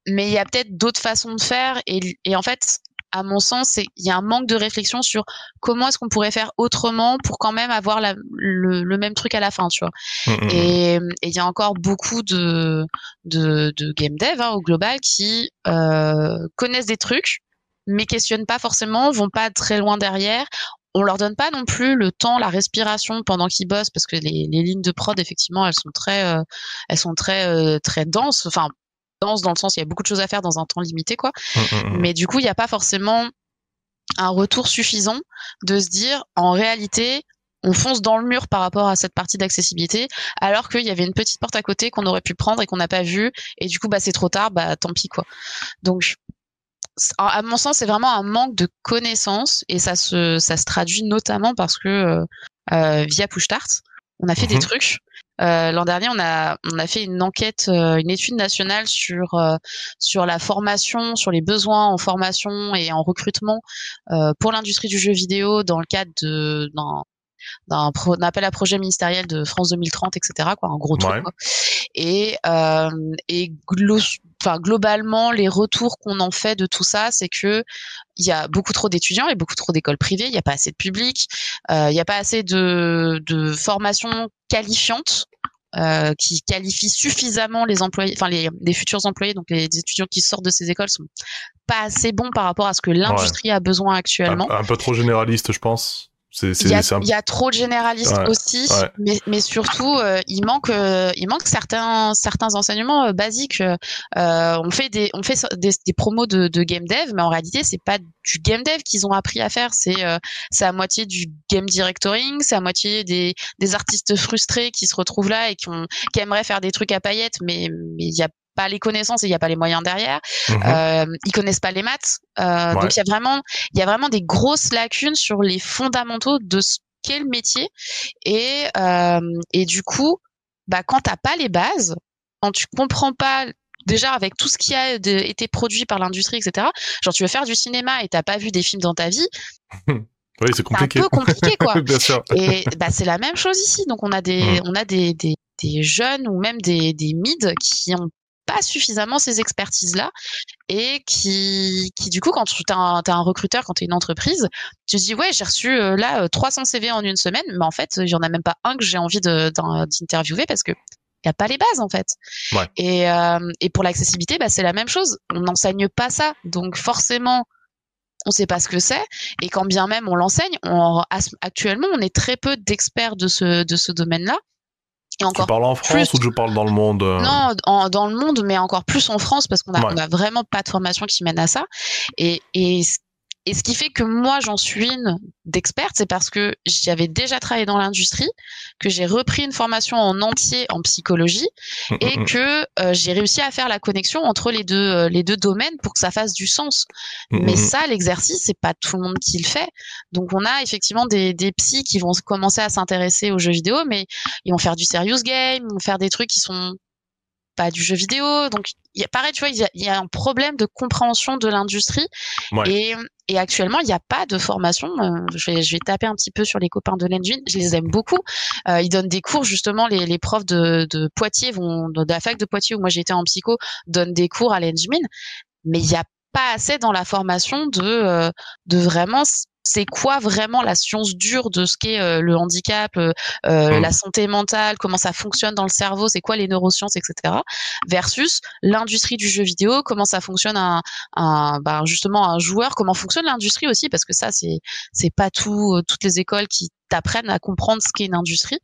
Mais il y a peut-être d'autres façons de faire et, et en fait, à mon sens, il y a un manque de réflexion sur comment est-ce qu'on pourrait faire autrement pour quand même avoir la, le, le, même truc à la fin, tu vois. Mmh, mmh, mmh. Et il y a encore beaucoup de, de, de game dev hein, au global qui euh, connaissent des trucs, mais questionnent pas forcément, vont pas très loin derrière on leur donne pas non plus le temps, la respiration pendant qu'ils bossent parce que les, lignes de prod effectivement elles sont très euh, elles sont très euh, très denses enfin denses dans le sens il y a beaucoup de choses à faire dans un temps limité quoi mmh, mmh, mmh. mais du coup il n'y a pas forcément un retour suffisant de se dire en réalité on fonce dans le mur par rapport à cette partie d'accessibilité, alors qu'il y avait une petite porte à côté qu'on aurait pu prendre et qu'on n'a pas vue, et du coup, bah, c'est trop tard, bah, tant pis, quoi. Donc, à mon sens, c'est vraiment un manque de connaissances et ça se, ça se traduit notamment parce que euh, euh via Pushstart, on a fait des mhm. trucs. Euh, L'an dernier, on a, on a fait une enquête, euh, une étude nationale sur euh, sur la formation, sur les besoins en formation et en recrutement pour l'industrie du jeu vidéo dans le cadre de d'un appel à projet ministériel de France 2030, etc. Quoi, un gros truc. Et, euh, et enfin, globalement, les retours qu'on en fait de tout ça, c'est que il y a beaucoup trop d'étudiants et beaucoup trop d'écoles privées, il n'y a pas assez de public, euh, il n'y a pas assez de, de formations qualifiantes euh, qui qualifient suffisamment les employés, enfin les, les, futurs employés, donc les étudiants qui sortent de ces écoles sont pas assez bons par rapport à ce que l'industrie a besoin actuellement. un, peu trop généraliste, je pense. Il y, y, a trop de généralistes aussi, Mais, mais, surtout euh, il manque euh, il manque certains certains enseignements euh, basiques. on fait des on fait des, des promos de, de, game dev, mais en réalité c'est pas du game dev qu'ils ont appris à faire. C'est c'est à moitié du game directoring, c'est à moitié des, des artistes frustrés qui se retrouvent là et qui, ont, qui aimeraient faire des trucs à paillettes, mais mais il y a pas les connaissances et il n'y a pas les moyens derrière. Mhm. Euh, ils connaissent pas les maths. Euh, Donc il y a vraiment, il y a vraiment des grosses lacunes sur les fondamentaux de ce qu'est le métier. Et euh, et du coup, bah quand t'as pas les bases, quand tu comprends pas déjà avec tout ce qui a été produit par l'industrie, etc. Genre, tu veux faire du cinéma et t'as pas vu des films dans ta vie. Oui, c'est compliqué. un peu compliqué, quoi. Bien sûr. Et bah, c'est la même chose ici. Donc, on a des, on a des, des, des, jeunes ou même des, des mids qui ont pas suffisamment ces expertises-là et qui, qui, du coup, quand tu as, un, un recruteur, quand tu es une entreprise, tu te dis, ouais, j'ai reçu euh, là 300 CV en une semaine, mais en fait, il y en a même pas un que j'ai envie d'interviewer parce que il n'y a pas les bases en fait. Ouais. Et, euh, et pour l'accessibilité, bah, c'est la même chose. On n'enseigne pas ça. Donc forcément, on ne sait pas ce que c'est. Et quand bien même on l'enseigne, actuellement, on est très peu d'experts de ce, de ce domaine-là. Et encore tu parles en France ou je parle dans le monde euh Non, dans le monde, mais encore plus en France parce qu'on a, a vraiment pas de formation qui mène à ça. Et, et et ce qui fait que moi, j'en suis une d'experte, c'est parce que j'avais déjà travaillé dans l'industrie, que j'ai repris une formation en entier en psychologie mmh, et mmh, mmh. que euh, j'ai réussi à faire la connexion entre les deux, euh, les deux domaines pour que ça fasse du sens. Mais ça, l'exercice, c'est pas tout le monde qui le fait. Donc, on a effectivement des, des psys qui vont commencer à s'intéresser aux jeux vidéo, mais ils vont faire du serious game, ils vont faire des trucs qui sont pas du jeu vidéo. Donc, y a, pareil, tu vois, il y a, un problème de compréhension de l'industrie. Et, et, actuellement, il n'y a pas de formation. Euh, je, vais, je vais taper un petit peu sur les copains de l'engine. Je les aime beaucoup. Euh, ils donnent des cours, justement, les, les profs de, de Poitiers vont, de la fac de Poitiers où moi j'étais en psycho, donnent des cours à l'engine. Mais il n'y a pas assez dans la formation de, euh, de vraiment c'est quoi vraiment la science dure de ce qu'est euh, le handicap, euh, euh, mmh. la santé mentale, comment ça fonctionne dans le cerveau, c'est quoi les neurosciences, etc. Versus l'industrie du jeu vidéo, comment ça fonctionne un, un bah, justement un joueur, comment fonctionne l'industrie aussi, parce que ça c'est c'est pas tout toutes les écoles qui t'apprennent à comprendre ce qu'est une industrie.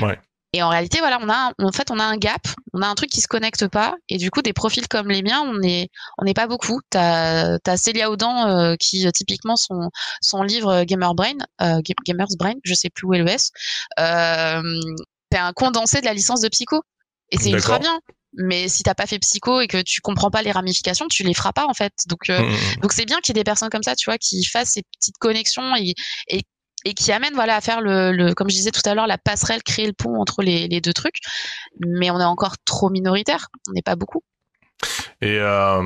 Ouais. Et en réalité, voilà, on a, en fait, on a un gap, on a un truc qui se connecte pas, et du coup, des profils comme les miens, on est, on n'est pas beaucoup. T'as, as Célia Audan euh, qui euh, typiquement son, son livre Gamer Brain, euh, Gamer's Brain, je sais plus où est le S, euh, c'est un condensé de la licence de psycho, et c'est ultra bien. Mais si t'as pas fait psycho et que tu comprends pas les ramifications, tu les feras pas en fait. Donc, mmh, mmh, mmh. donc c'est bien qu'il y ait des personnes comme ça, tu vois, qui fassent ces petites connexions et, et et qui amène voilà à faire le, le, comme je disais tout à l'heure la passerelle créer le pont entre les, les, deux trucs. Mais on est encore trop minoritaire on n'est pas beaucoup. Et euh,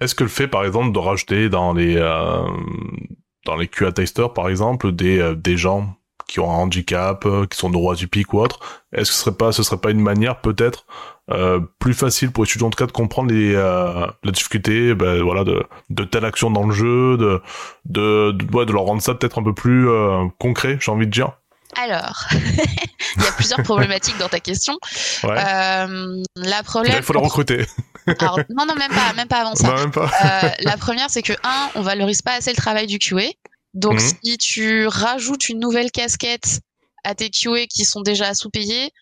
est-ce que le fait par exemple de rajouter dans les euh, dans les QA testers par exemple des euh, des gens qui ont un handicap qui sont neuroatypiques ou autre est-ce que ce serait pas ce serait pas une manière peut-être euh, plus facile pour les étudiants en tout cas de comprendre les, euh, la difficulté ben, voilà, de, de telle action dans le jeu, de, de, de, ouais, de leur rendre ça peut-être un peu plus euh, concret, j'ai envie de dire. Alors, il y a plusieurs problématiques dans ta question. Ouais. La problème. Il faut le recruter. Alors, non, non, même pas, même pas avant ça. Non, même pas. La première, c'est que un, on valorise pas assez le travail du QA. Donc, mhm. si tu rajoutes une nouvelle casquette à tes QA qui sont déjà sous-payés,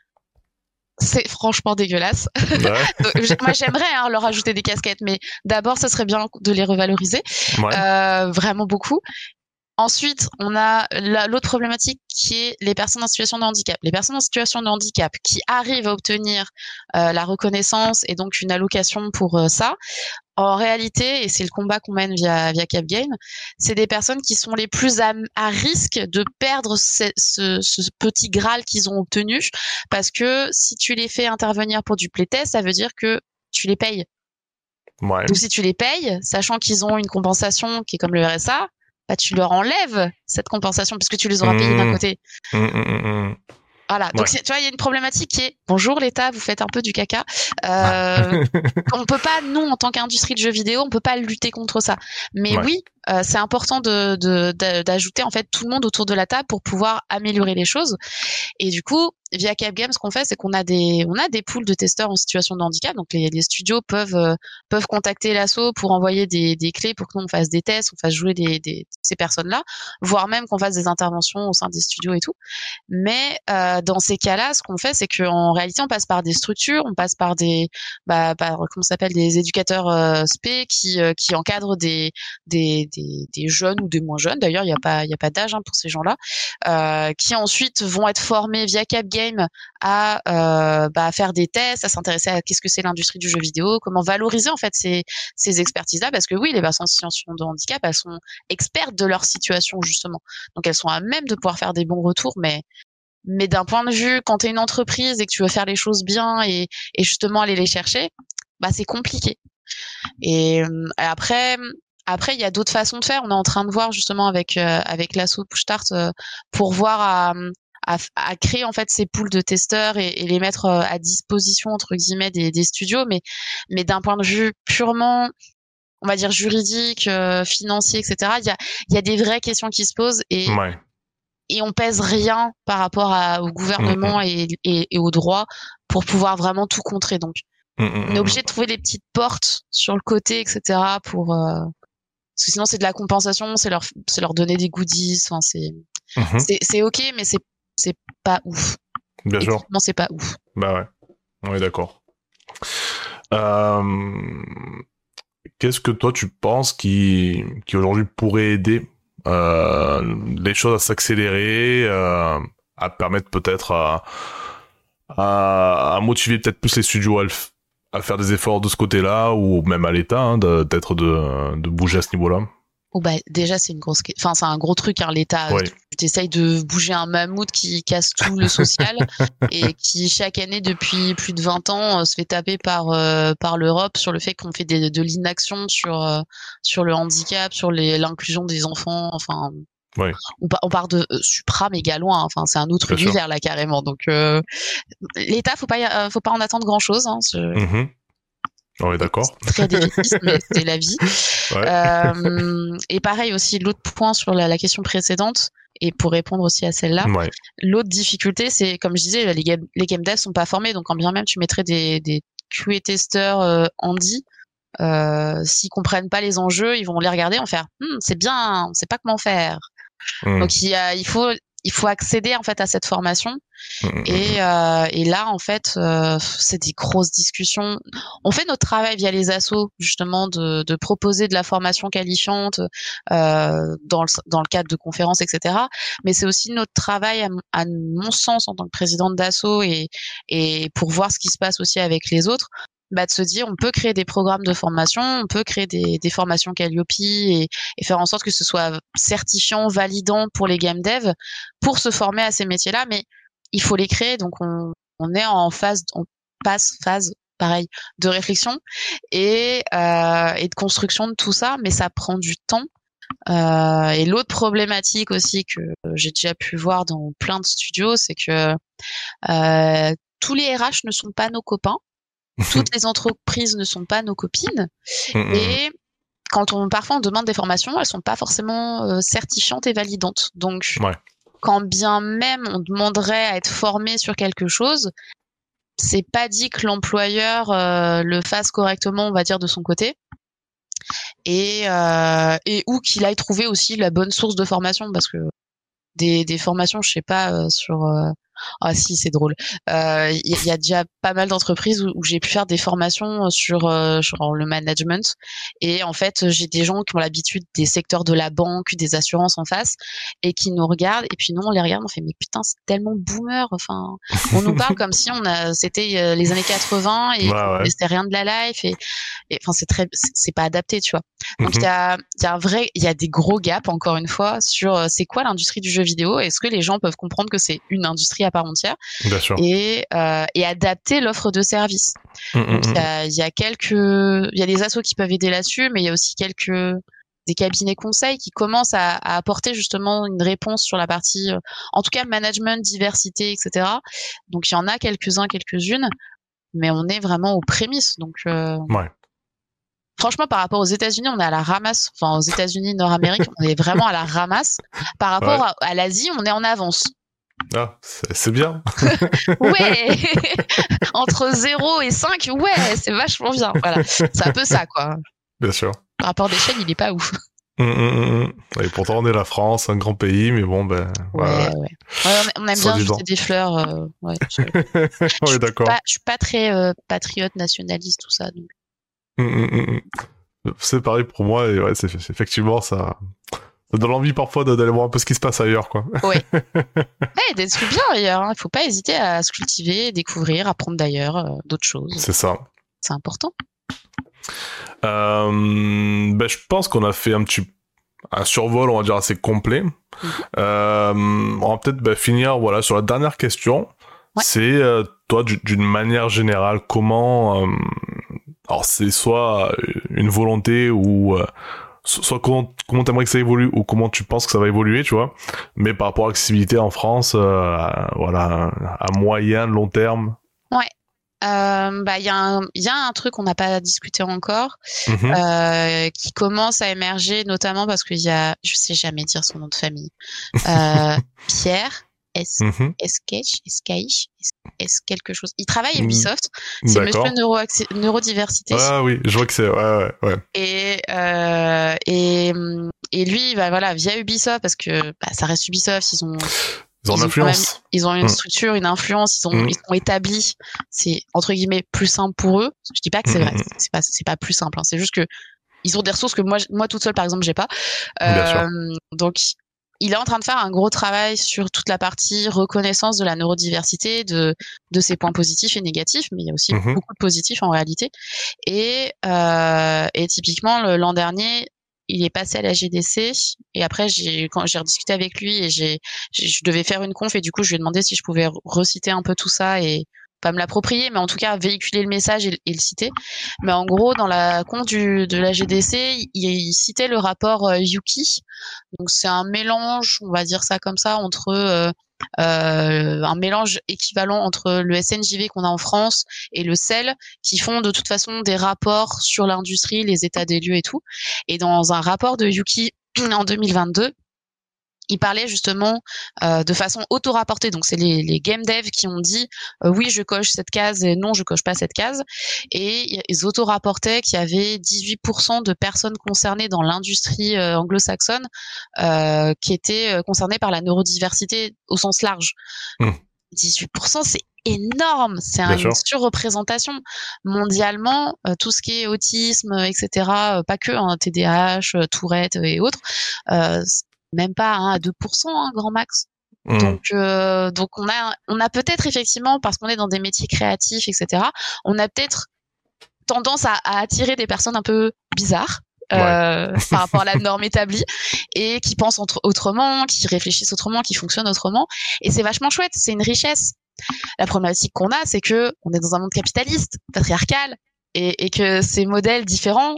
c'est franchement dégueulasse. moi, j'aimerais hein, leur ajouter des casquettes, mais d'abord, ce serait bien de les revaloriser, euh, vraiment beaucoup. Ensuite, on a l'autre problématique qui est les personnes en situation de handicap. Les personnes en situation de handicap qui arrivent à obtenir euh, la reconnaissance et donc une allocation pour euh, ça, en réalité, et c'est le combat qu'on mène via, via Capgame, c'est des personnes qui sont les plus à, risque de perdre ce, ce, petit Graal qu'ils ont obtenu, parce que si tu les fais intervenir pour du playtest, ça veut dire que tu les payes. Ouais. Donc si tu les payes, sachant qu'ils ont une compensation qui est comme le RSA, bah, tu leur enlèves cette compensation puisque tu les auras payés d'un mmh. côté. Mmh, mmh, voilà. Donc, tu vois, il y a une problématique qui est bonjour l'État, vous faites un peu du caca. Euh, on peut pas, nous, en tant qu'industrie de jeux vidéo, on peut pas lutter contre ça. Mais oui, euh, c'est important de, d'ajouter en fait tout le monde autour de la table pour pouvoir améliorer les choses. Et du coup, via Capgame, ce qu'on fait, c'est qu'on a des, on a des pools de testeurs en situation de handicap. Donc les, les studios peuvent euh, peuvent contacter l'assaut pour envoyer des, des clés pour que nous on fasse des tests, on fasse jouer des, des ces personnes-là, voire même qu'on fasse des interventions au sein des studios et tout. Mais euh, dans ces cas-là, ce qu'on fait, c'est qu'en réalité, on passe par des structures, on passe par des, bah, par, comment s'appelle, des éducateurs euh, spé qui euh, qui encadrent des des, des, jeunes ou des moins jeunes. D'ailleurs, il n'y a pas il y a pas d'âge hein, pour ces gens-là, euh, qui ensuite vont être formés via À euh, bah, faire des tests, à s'intéresser à qu'est-ce que c'est l'industrie du jeu vidéo, comment valoriser en fait ces, expertises-là, parce que oui, les personnes en situation de handicap, elles sont expertes de leur situation justement, donc elles sont à même de pouvoir faire des bons retours, mais mais d'un point de vue, quand tu es une entreprise et que tu veux faire les choses bien et, justement aller les chercher, bah c'est compliqué. Et après, après, il y a d'autres façons de faire. On est en train de voir justement avec avec l'assaut Push-Start pour voir à, à, créer en fait ces poules de testeurs et, les mettre à disposition entre guillemets des, des studios. Mais mais d'un point de vue purement on va dire juridique, financier, etc. Il y a, y a des vraies questions qui se posent et et on pèse rien par rapport à, au gouvernement mmh, mmh. et, et, au droit pour pouvoir vraiment tout contrer. Donc, mmh, on est obligé de trouver des petites portes sur le côté, etc. Pour euh... parce que sinon c'est de la compensation, c'est leur c'est leur donner des goodies. Enfin, c'est c'est ok, mais c'est c'est pas ouf. Bien sûr. Non, c'est pas ouf. Bah ouais, on est d'accord. Euh... Qu'est-ce que toi tu penses qui qui aujourd'hui pourrait aider euh, les choses à s'accélérer, euh, à permettre peut-être à, à, motiver peut-être plus les studios à, faire des efforts de ce côté-là, ou même à l'État, hein, d'être de, de bouger à ce niveau-là? Oh bah déjà c'est une grosse, enfin c'est un gros truc. Hein, L'État, tu essayes de bouger un mammouth qui casse tout le social et qui chaque année depuis plus de 20 ans euh, se fait taper par euh, par l'Europe sur le fait qu'on fait des, de l'inaction sur euh, sur le handicap, sur l'inclusion des enfants. Enfin, Ouais. On, on, part de supra méga loin. Enfin, c'est un autre univers là carrément. Donc, l'État, faut pas, faut pas en attendre grand chose. Hein, on est d'accord. Très défaitiste, mais c'est la vie. Euh, et pareil aussi, l'autre point sur la, question précédente, et pour répondre aussi à celle-là, l'autre difficulté, c'est comme je disais, les game, les game devs sont pas formés, donc quand bien même tu mettrais des, des QA testeurs euh, handy, euh, s'ils comprennent pas les enjeux, ils vont les regarder, en faire, hm, c'est bien, on sait pas comment faire. Hmm. Donc il, y a, il faut il faut accéder en fait à cette formation. Mmh, mmh, et, mmh. euh, et là en fait euh, c'est des grosses discussions. On fait notre travail via les assos justement de, de proposer de la formation qualifiante euh, dans, le, dans le cadre de conférences etc mais c'est aussi notre travail à, mon sens en tant que présidente d'asso et, et pour voir ce qui se passe aussi avec les autres bah, de se dire on peut créer des programmes de formation, on peut créer des, des formations Calliope et, et, faire en sorte que ce soit certifiant, validant pour les game devs pour se former à ces métiers-là, mais il faut les créer. Donc on, on est en phase, on passe phase pareil de réflexion et, euh, et de construction de tout ça, mais ça prend du temps. Euh, et l'autre problématique aussi que j'ai déjà pu voir dans plein de studios, c'est que euh, tous les RH ne sont pas nos copains toutes les entreprises ne sont pas nos copines. Et quand on parfois on demande des formations, elles sont pas forcément euh, certifiantes et validantes. Donc, quand bien même on demanderait à être formé sur quelque chose, c'est pas dit que l'employeur euh, le fasse correctement, on va dire de son côté. Et, euh, et ou qu'il aille trouver aussi la bonne source de formation parce que des, des formations, je sais pas, sur ah si, c'est drôle. Il euh, y, a déjà pas mal d'entreprises où, j'ai pu faire des formations euh, sur, euh, sur le management. Et en fait, j'ai des gens qui ont l'habitude des secteurs de la banque, des assurances en face, et qui nous regardent. Et puis nous, on les regarde, on fait mais putain, c'est tellement boomer. Enfin, on nous parle comme si on a, c'était les années 80 et, c'était rien de la life. Et, enfin, c'est très, c'est pas adapté, tu vois. Donc il y a, y a un vrai, il y a des gros gaps encore une fois sur c'est quoi l'industrie du jeu vidéo. Est-ce que les gens peuvent comprendre que c'est une industrie à part entière et euh, et adapter l'offre de service. Mmh, mmh, il y, a, y a quelques il y a des assos qui peuvent aider là-dessus, mais il y a aussi quelques des cabinets conseils qui commencent à, à, apporter justement une réponse sur la partie, euh, en tout cas management, diversité, etc. Donc il y en a quelques-uns, quelques-unes, mais on est vraiment aux prémices. Donc euh, ouais. franchement, par rapport aux États-Unis, on est à la ramasse. Enfin, aux États-Unis Nord-Amérique, on est vraiment à la ramasse. Par rapport à, à l'Asie, on est en avance. Ah, c'est bien. ouais Entre 0 et 5, ouais, c'est vachement bien. Voilà. C'est un peu ça, quoi. Bien sûr. Le rapport d'échelle, il est pas ouf. Hum, hum, hum, et pourtant, on est la France, un grand pays, mais bon, ben. Ouais, ouais. on, aime bien jeter des fleurs. Euh, je... d'accord. Je suis pas très euh, patriote, nationaliste, tout ça. C'est pareil pour moi, et ouais, c'est effectivement ça ça donne envie parfois d'aller voir un peu ce qui se passe ailleurs, quoi. Oui. ouais, d'être bien ailleurs. Il hein. faut pas hésiter à se cultiver, découvrir, apprendre d'ailleurs euh, d'autres choses. C'est ça. C'est important. Euh, ben, je pense qu'on a fait un petit un survol, on va dire assez complet. Mhm. Euh, on va peut-être ben, finir voilà sur la dernière question. C'est toi d'une manière générale comment alors c'est soit une volonté ou soit comment comment t'aimerais que ça évolue ou comment tu penses que ça va évoluer, tu vois. Mais par rapport à l'accessibilité en France, voilà, à moyen, long terme. Ouais, euh, bah il y, a un, y a un truc qu'on n'a pas discuté encore mhm. euh, qui commence à émerger notamment parce qu'il y a je sais jamais dire son nom de famille euh, Pierre est mhm. est quelque chose? Il travaille à mhm. Ubisoft c'est Monsieur Neuro neurodiversité ah oui je vois que c'est ouais ouais ouais et euh, et et lui bah voilà via Ubisoft parce que bah, ça reste Ubisoft ils ont ils ont une influence. ils ont une mm. structure, une influence, ils ont, mm. ils sont établis. C'est entre guillemets plus simple pour eux. Je dis pas que c'est vrai, mm, c'est pas, pas plus simple. Hein. C'est juste que ils ont des ressources que moi, moi toute seule par exemple, j'ai pas. Euh, donc il est en train de faire un gros travail sur toute la partie reconnaissance de la neurodiversité, de, de ses points positifs et négatifs, mais il y a aussi mm-hmm. beaucoup de positifs en réalité. Et, euh, et typiquement, l'an dernier, il est passé à la GDC et après j'ai quand j'ai rediscuté avec lui et j'ai je devais faire une conf et du coup je lui ai demandé si je pouvais reciter un peu tout ça et pas me l'approprier mais en tout cas véhiculer le message et, le citer mais en gros dans la conf du, de la GDC il, citait le rapport euh, Yuki donc c'est un mélange on va dire ça comme ça entre euh, euh, un mélange équivalent entre le SNJV qu'on a en France et le CEL, qui font de toute façon des rapports sur l'industrie, les états des lieux et tout. Et dans un rapport de Yuki en 2022, il parlait justement euh, de façon auto-rapportée. Donc c'est les, les, game devs qui ont dit euh, oui je coche cette case et non je coche pas cette case. Et ils auto-rapportaient qu'il y avait 18% de personnes concernées dans l'industrie euh, anglo-saxonne euh, qui étaient euh, concernées par la neurodiversité au sens large. 18% hmm. c'est énorme, c'est une surreprésentation mondialement. tout ce qui est autisme, etc., pas que hein, TDAH, Tourette et autres, même pas à 2%, hein, grand max. Mmh. Donc, euh, donc on a, on a peut-être effectivement, parce qu'on est dans des métiers créatifs, etc., on a peut-être tendance à, attirer des personnes un peu bizarres. Euh, par rapport à la norme établie et qui pensent autrement, qui réfléchissent autrement, qui fonctionnent autrement. Et c'est vachement chouette, c'est une richesse. La problématique qu'on a, c'est que on est dans un monde capitaliste, patriarcal, et, et que ces modèles différents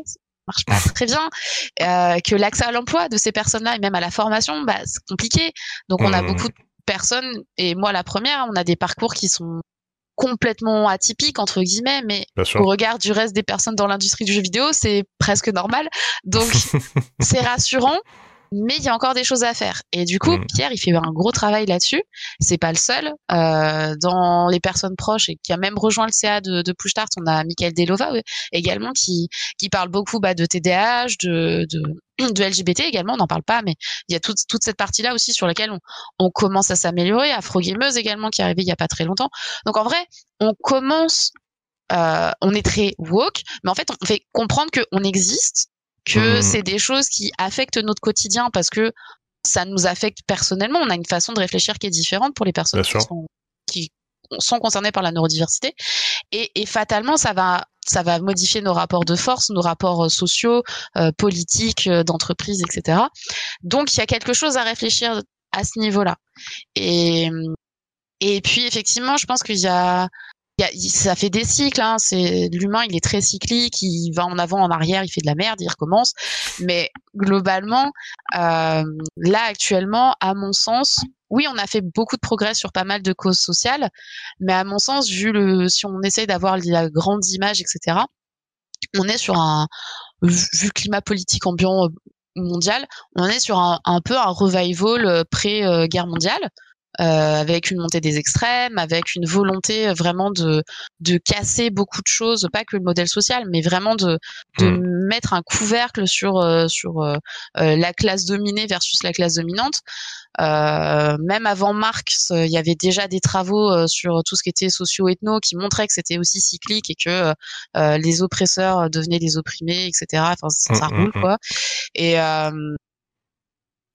marche pas très bien, euh, que l'accès à l'emploi de ces personnes-là et même à la formation, bah, c'est compliqué. Donc on a mmh. beaucoup de personnes, et moi la première, on a des parcours qui sont complètement atypiques entre guillemets, mais au regard du reste des personnes dans l'industrie du jeu vidéo, c'est presque normal. Donc c'est rassurant mais il y a encore des choses à faire. Et du coup, mm. Pierre, il fait un gros travail là-dessus. C'est pas le seul. Euh, dans les personnes proches et qui a même rejoint le CA de, de Push on a Michael Delova également qui qui parle beaucoup bah, de TDAH, de, de de LGBT également, on n'en parle pas, mais il y a toute, toute cette partie-là aussi sur laquelle on, on commence à s'améliorer. Afro Gameuse également qui est arrivé il y a pas très longtemps. Donc en vrai, on commence, euh, on est très woke, mais en fait on fait comprendre qu'on existe que mmh. c'est des choses qui affectent notre quotidien parce que ça nous affecte personnellement. On a une façon de réfléchir qui est différente pour les personnes qui sont, concernées par la neurodiversité. Et, et, fatalement, ça va, ça va modifier nos rapports de force, nos rapports euh, sociaux, euh, politiques, euh, d'entreprise, etc. Donc, il y a quelque chose à réfléchir à ce niveau-là. Et, et puis, effectivement, je pense qu'il y a, ça fait des cycles. Hein. L'humain, il est très cyclique. Il va en avant, en arrière, il fait de la merde, il recommence. Mais globalement, euh, là actuellement, à mon sens, oui, on a fait beaucoup de progrès sur pas mal de causes sociales, mais à mon sens, vu le, si on essaye d'avoir la grande image, etc., on est sur un, vu le climat politique ambiant euh, mondial, on est sur un, un peu un revival euh, pré-guerre mondiale. Euh, avec une montée des extrêmes, avec une volonté euh, vraiment de, de casser beaucoup de choses, pas que le modèle social, mais vraiment de, de mmh. mettre un couvercle sur, euh, sur la classe dominée versus la classe dominante. Euh, même avant Marx, il y avait déjà des travaux sur tout ce qui était socio-ethno qui montraient que c'était aussi cyclique et que euh, les oppresseurs devenaient les opprimés, etc. Enfin, ça, ça mmh, roule mmh, quoi. Et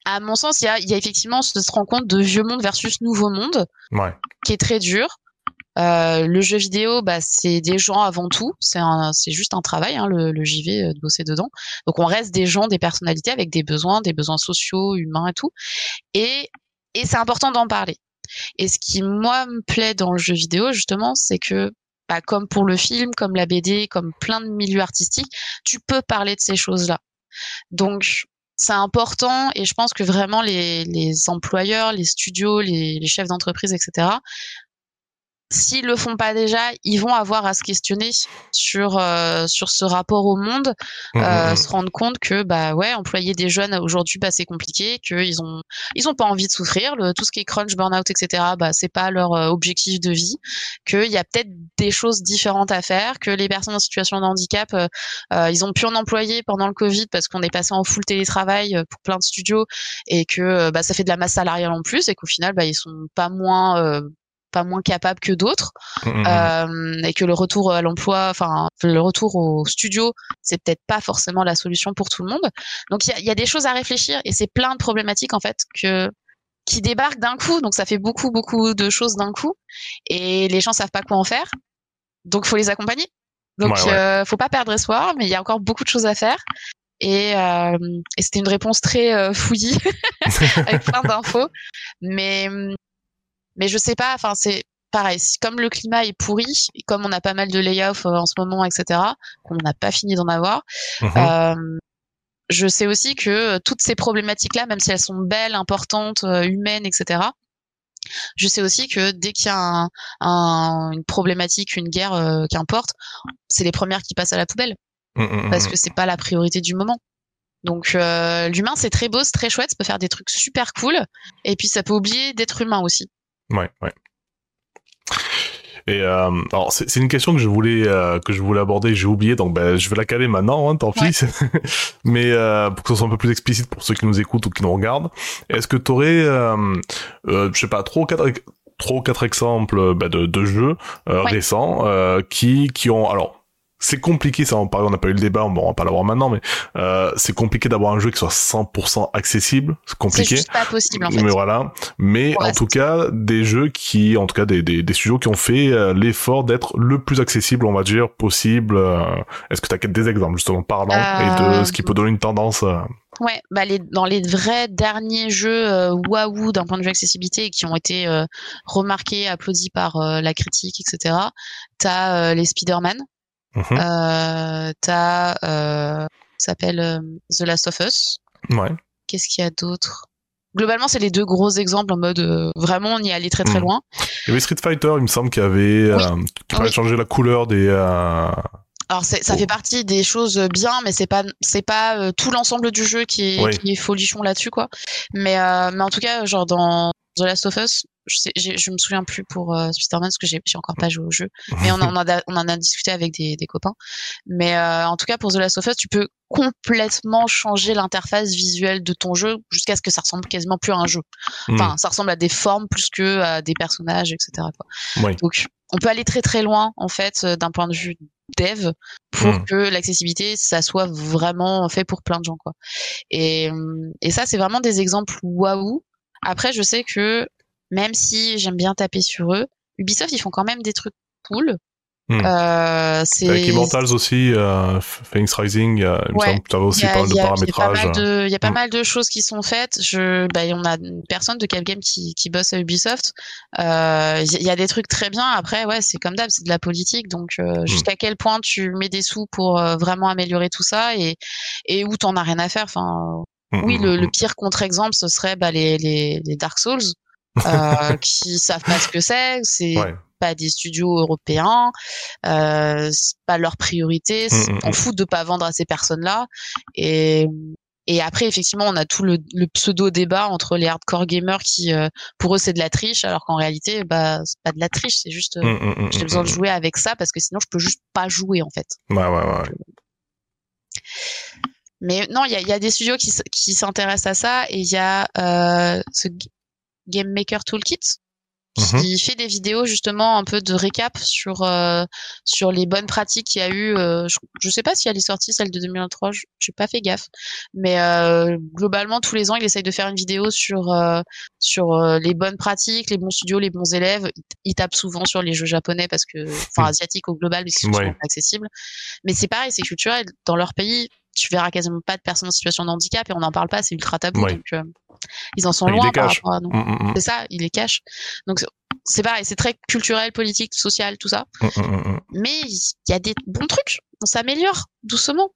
à mon sens, il y a, y a, effectivement cette rencontre de vieux monde versus nouveau monde, ouais. qui est très dur. Euh, le jeu vidéo, bah, c'est des gens avant tout. C'est c'est juste un travail, hein, le, le, JV euh, de bosser dedans. Donc on reste des gens, des personnalités avec des besoins, des besoins sociaux, humains et tout. Et, et c'est important d'en parler. Et ce qui moi me plaît dans le jeu vidéo justement, c'est que bah, comme pour le film, comme la BD, comme plein de milieux artistiques, tu peux parler de ces choses-là. Donc, c'est important et je pense que vraiment les, employeurs, les studios, les chefs d'entreprise, etc., s'ils le font pas déjà, ils vont avoir à se questionner sur euh, sur ce rapport au monde, mmh, mmh, euh, mmh. se rendre compte que bah ouais, employer des jeunes aujourd'hui, bah c'est compliqué, qu'ils ont ils ont pas envie de souffrir, le, tout ce qui est crunch, burn-out, etc. Bah c'est pas leur euh, objectif de vie, qu'il y a peut-être des choses différentes à faire, que les personnes en situation de handicap, ils ont pu en employer pendant le Covid parce qu'on est passé en full télétravail pour plein de studios et que bah ça fait de la masse salariale en plus et qu'au final bah ils sont pas moins pas moins capable que d'autres mmh, mmh, mmh. euh, et que le retour à l'emploi, enfin le retour au studio, c'est peut-être pas forcément la solution pour tout le monde. Donc il y a, y a, des choses à réfléchir et c'est plein de problématiques en fait que qui débarquent d'un coup. Donc ça fait beaucoup beaucoup de choses d'un coup et les gens savent pas quoi en faire. Donc faut les accompagner. Donc Euh, faut pas perdre espoir, mais il y a encore beaucoup de choses à faire. Et, euh, et c'était une réponse très euh, fouillie avec plein d'infos. Mais mais je sais pas, enfin, c'est pareil. Comme le climat est pourri, et comme on a pas mal de layoffs euh, en ce moment, etc., qu'on n'a pas fini d'en avoir, mhm. euh, je sais aussi que euh, toutes ces problématiques-là, même si elles sont belles, importantes, humaines, etc., je sais aussi que dès qu'il y a un, une problématique, une guerre, qu'importe, c'est les premières qui passent à la poubelle. Mm, mm, parce mm. que c'est pas la priorité du moment. Donc l'humain c'est très beau, c'est très chouette, ça peut faire des trucs super cool, et puis ça peut oublier d'être humain aussi. Ouais, ouais. Et euh, alors c'est une question que je voulais euh, que je voulais aborder, j'ai oublié, donc ben, je vais la caler maintenant, hein, tant pis. Mais euh, pour que ce soit un peu plus explicite pour ceux qui nous écoutent ou qui nous regardent, est-ce que tu aurais, euh, euh, je sais pas, trop quatre trois quatre exemples ben, de, de jeux récents qui qui ont alors c'est compliqué, ça, on, on n'a pas eu le débat, on, va pas l'avoir maintenant, mais euh, c'est compliqué d'avoir un jeu qui soit 100% accessible, c'est compliqué. C'est pas possible en fait. Mais voilà, mais en tout cas des jeux qui, en tout cas des, des, des studios qui ont fait euh, l'effort d'être le plus accessible, on va dire, possible. Euh, est-ce que tu as des exemples justement parlant et de ce qui peut donner une tendance Ouais, bah les, dans les vrais derniers jeux waouh d'un point de vue accessibilité qui ont été remarqués, applaudis par la critique, etc. T'as les Spider-Man Euh, t'as, euh, s'appelle euh, The Last of Us. Ouais. Qu'est-ce qu'il y a d'autre? Globalement, c'est les deux gros exemples en mode vraiment on y allait très très mhm. loin. Il y avait Street Fighter, il me semble, qui avait qui parlait changer la couleur des. Alors ça fait partie des choses bien, mais c'est pas c'est pas tout l'ensemble du jeu qui est, qui est folichon là-dessus quoi. Mais mais en tout cas, genre dans The Last of Us, je, sais, je me souviens plus pour euh, Spider-Man parce que j'ai encore pas joué au jeu, mais on en, a, on en a discuté avec des, des copains. Mais euh, en tout cas pour The Last of Us, tu peux complètement changer l'interface visuelle de ton jeu jusqu'à ce que ça ressemble quasiment plus à un jeu. Hmm. Enfin, ça ressemble à des formes plus que à des personnages, etc. Quoi. Donc on peut aller très très loin en fait euh, d'un point de vue dev pour hmm. que l'accessibilité ça soit vraiment fait pour plein de gens quoi. Et, et ça c'est vraiment des exemples waouh. Après je sais que même si j'aime bien taper sur eux. Ubisoft, ils font quand même des trucs cool. Hmm. Euh, c'est... Avec Immortals aussi, euh, Phoenix Rising, euh, il me semble que tu avais aussi pas mal de paramétrage. Il y a pas hmm. mal de choses qui sont faites. Je, bah, on a une personne de Capgame qui, qui bosse à Ubisoft. Euh, il y a des trucs très bien. Après, ouais, c'est comme d'hab, c'est de la politique. Donc, euh, hmm. jusqu'à quel point tu mets des sous pour vraiment améliorer tout ça et, et où t'en as rien à faire. Enfin, oui, le, le, pire contre-exemple, ce serait bah, les, les, les Dark Souls euh, qui savent pas ce que c'est. C'est pas des studios européens, euh, c'est pas leur priorité. Mmh, mmh, on mmh. fout de pas vendre à ces personnes-là. Et et après, effectivement, on a tout le, le pseudo débat entre les hardcore gamers qui, euh, pour eux, c'est de la triche, alors qu'en réalité, bah, c'est pas de la triche, c'est juste, euh, j'ai besoin de jouer avec ça parce que sinon, je peux juste pas jouer en fait. Ouais, ouais, ouais. Mais non, il y a, y a, des studios qui, qui s'intéressent à ça et il y a euh, ce Game Maker Toolkit qui mhm. fait des vidéos justement un peu de récap sur euh, sur les bonnes pratiques qu'il y a eu. Euh, je, je, sais pas si elle est sortie celle de 2023, je j'ai pas fait gaffe, mais euh, globalement tous les ans il essaye de faire une vidéo sur euh, sur euh, les bonnes pratiques, les bons studios, les bons élèves. Il, tape souvent sur les jeux japonais parce que enfin asiatiques au global parce qu'ils sont ouais. accessibles. Mais c'est pareil, c'est culturel dans leur pays. Tu verras quasiment pas de personnes en situation de handicap et on n'en parle pas, c'est ultra tabou. Donc, ils en sont loin par rapport à nous. Mm, mm, mm. C'est ça, ils les cachent. Donc c'est pareil, c'est très culturel, politique, social, tout ça. Mais il y a des bons trucs. On s'améliore doucement.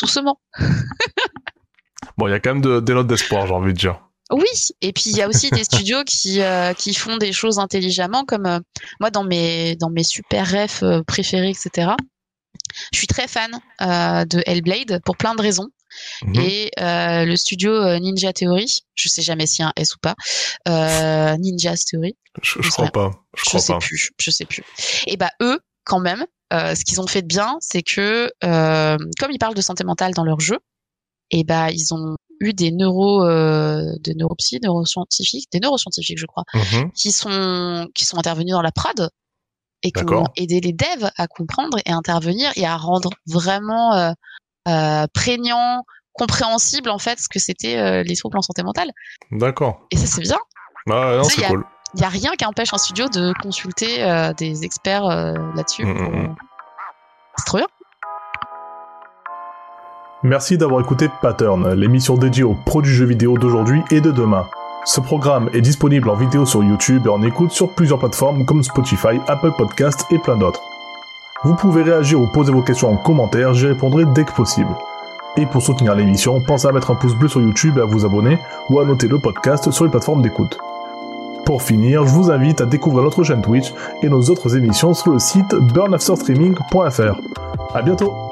Doucement. bon, il y a quand même des notes d'espoir, j'ai envie de dire. Oui, et puis il y a aussi des studios qui euh, qui font des choses intelligemment, comme euh, moi dans mes dans mes super refs euh, préférés, etc. Je suis très fan de Hellblade pour plein de raisons. Mhm. Et le studio Ninja Theory, je sais jamais si un S ou pas, Ninja Theory. Je, je, crois pas. Je, crois sais plus. Je sais plus. Et bah eux, quand même, ce qu'ils ont fait de bien, c'est que comme ils parlent de santé mentale dans leur jeu, et bah ils ont eu des neuro euh, des neuropsy, neuroscientifiques, des neuroscientifiques je crois, mhm. qui sont qui sont intervenus dans la prod et qui ont aidé les devs à comprendre et à intervenir et à rendre vraiment euh, euh, prégnant, compréhensible en fait ce que c'était euh, les troubles en santé mentale. D'accord. Et ça c'est bien. Ah, non, c'est cool. Il y a rien qui empêche un studio de consulter euh, des experts là-dessus. Mm, mm, mm. C'est trop bien. Merci d'avoir écouté Pattern, l'émission dédiée aux produits jeux vidéo d'aujourd'hui et de demain. Ce programme est disponible en vidéo sur YouTube et en écoute sur plusieurs plateformes comme Spotify, Apple Podcasts et plein d'autres. Vous pouvez réagir ou poser vos questions en commentaire, j'y répondrai dès que possible. Et pour soutenir l'émission, pensez à mettre un pouce bleu sur YouTube et à vous abonner ou à noter le podcast sur les plateformes d'écoute. Pour finir, je vous invite à découvrir notre chaîne Twitch et nos autres émissions sur le site burnafterstreaming.fr. A bientôt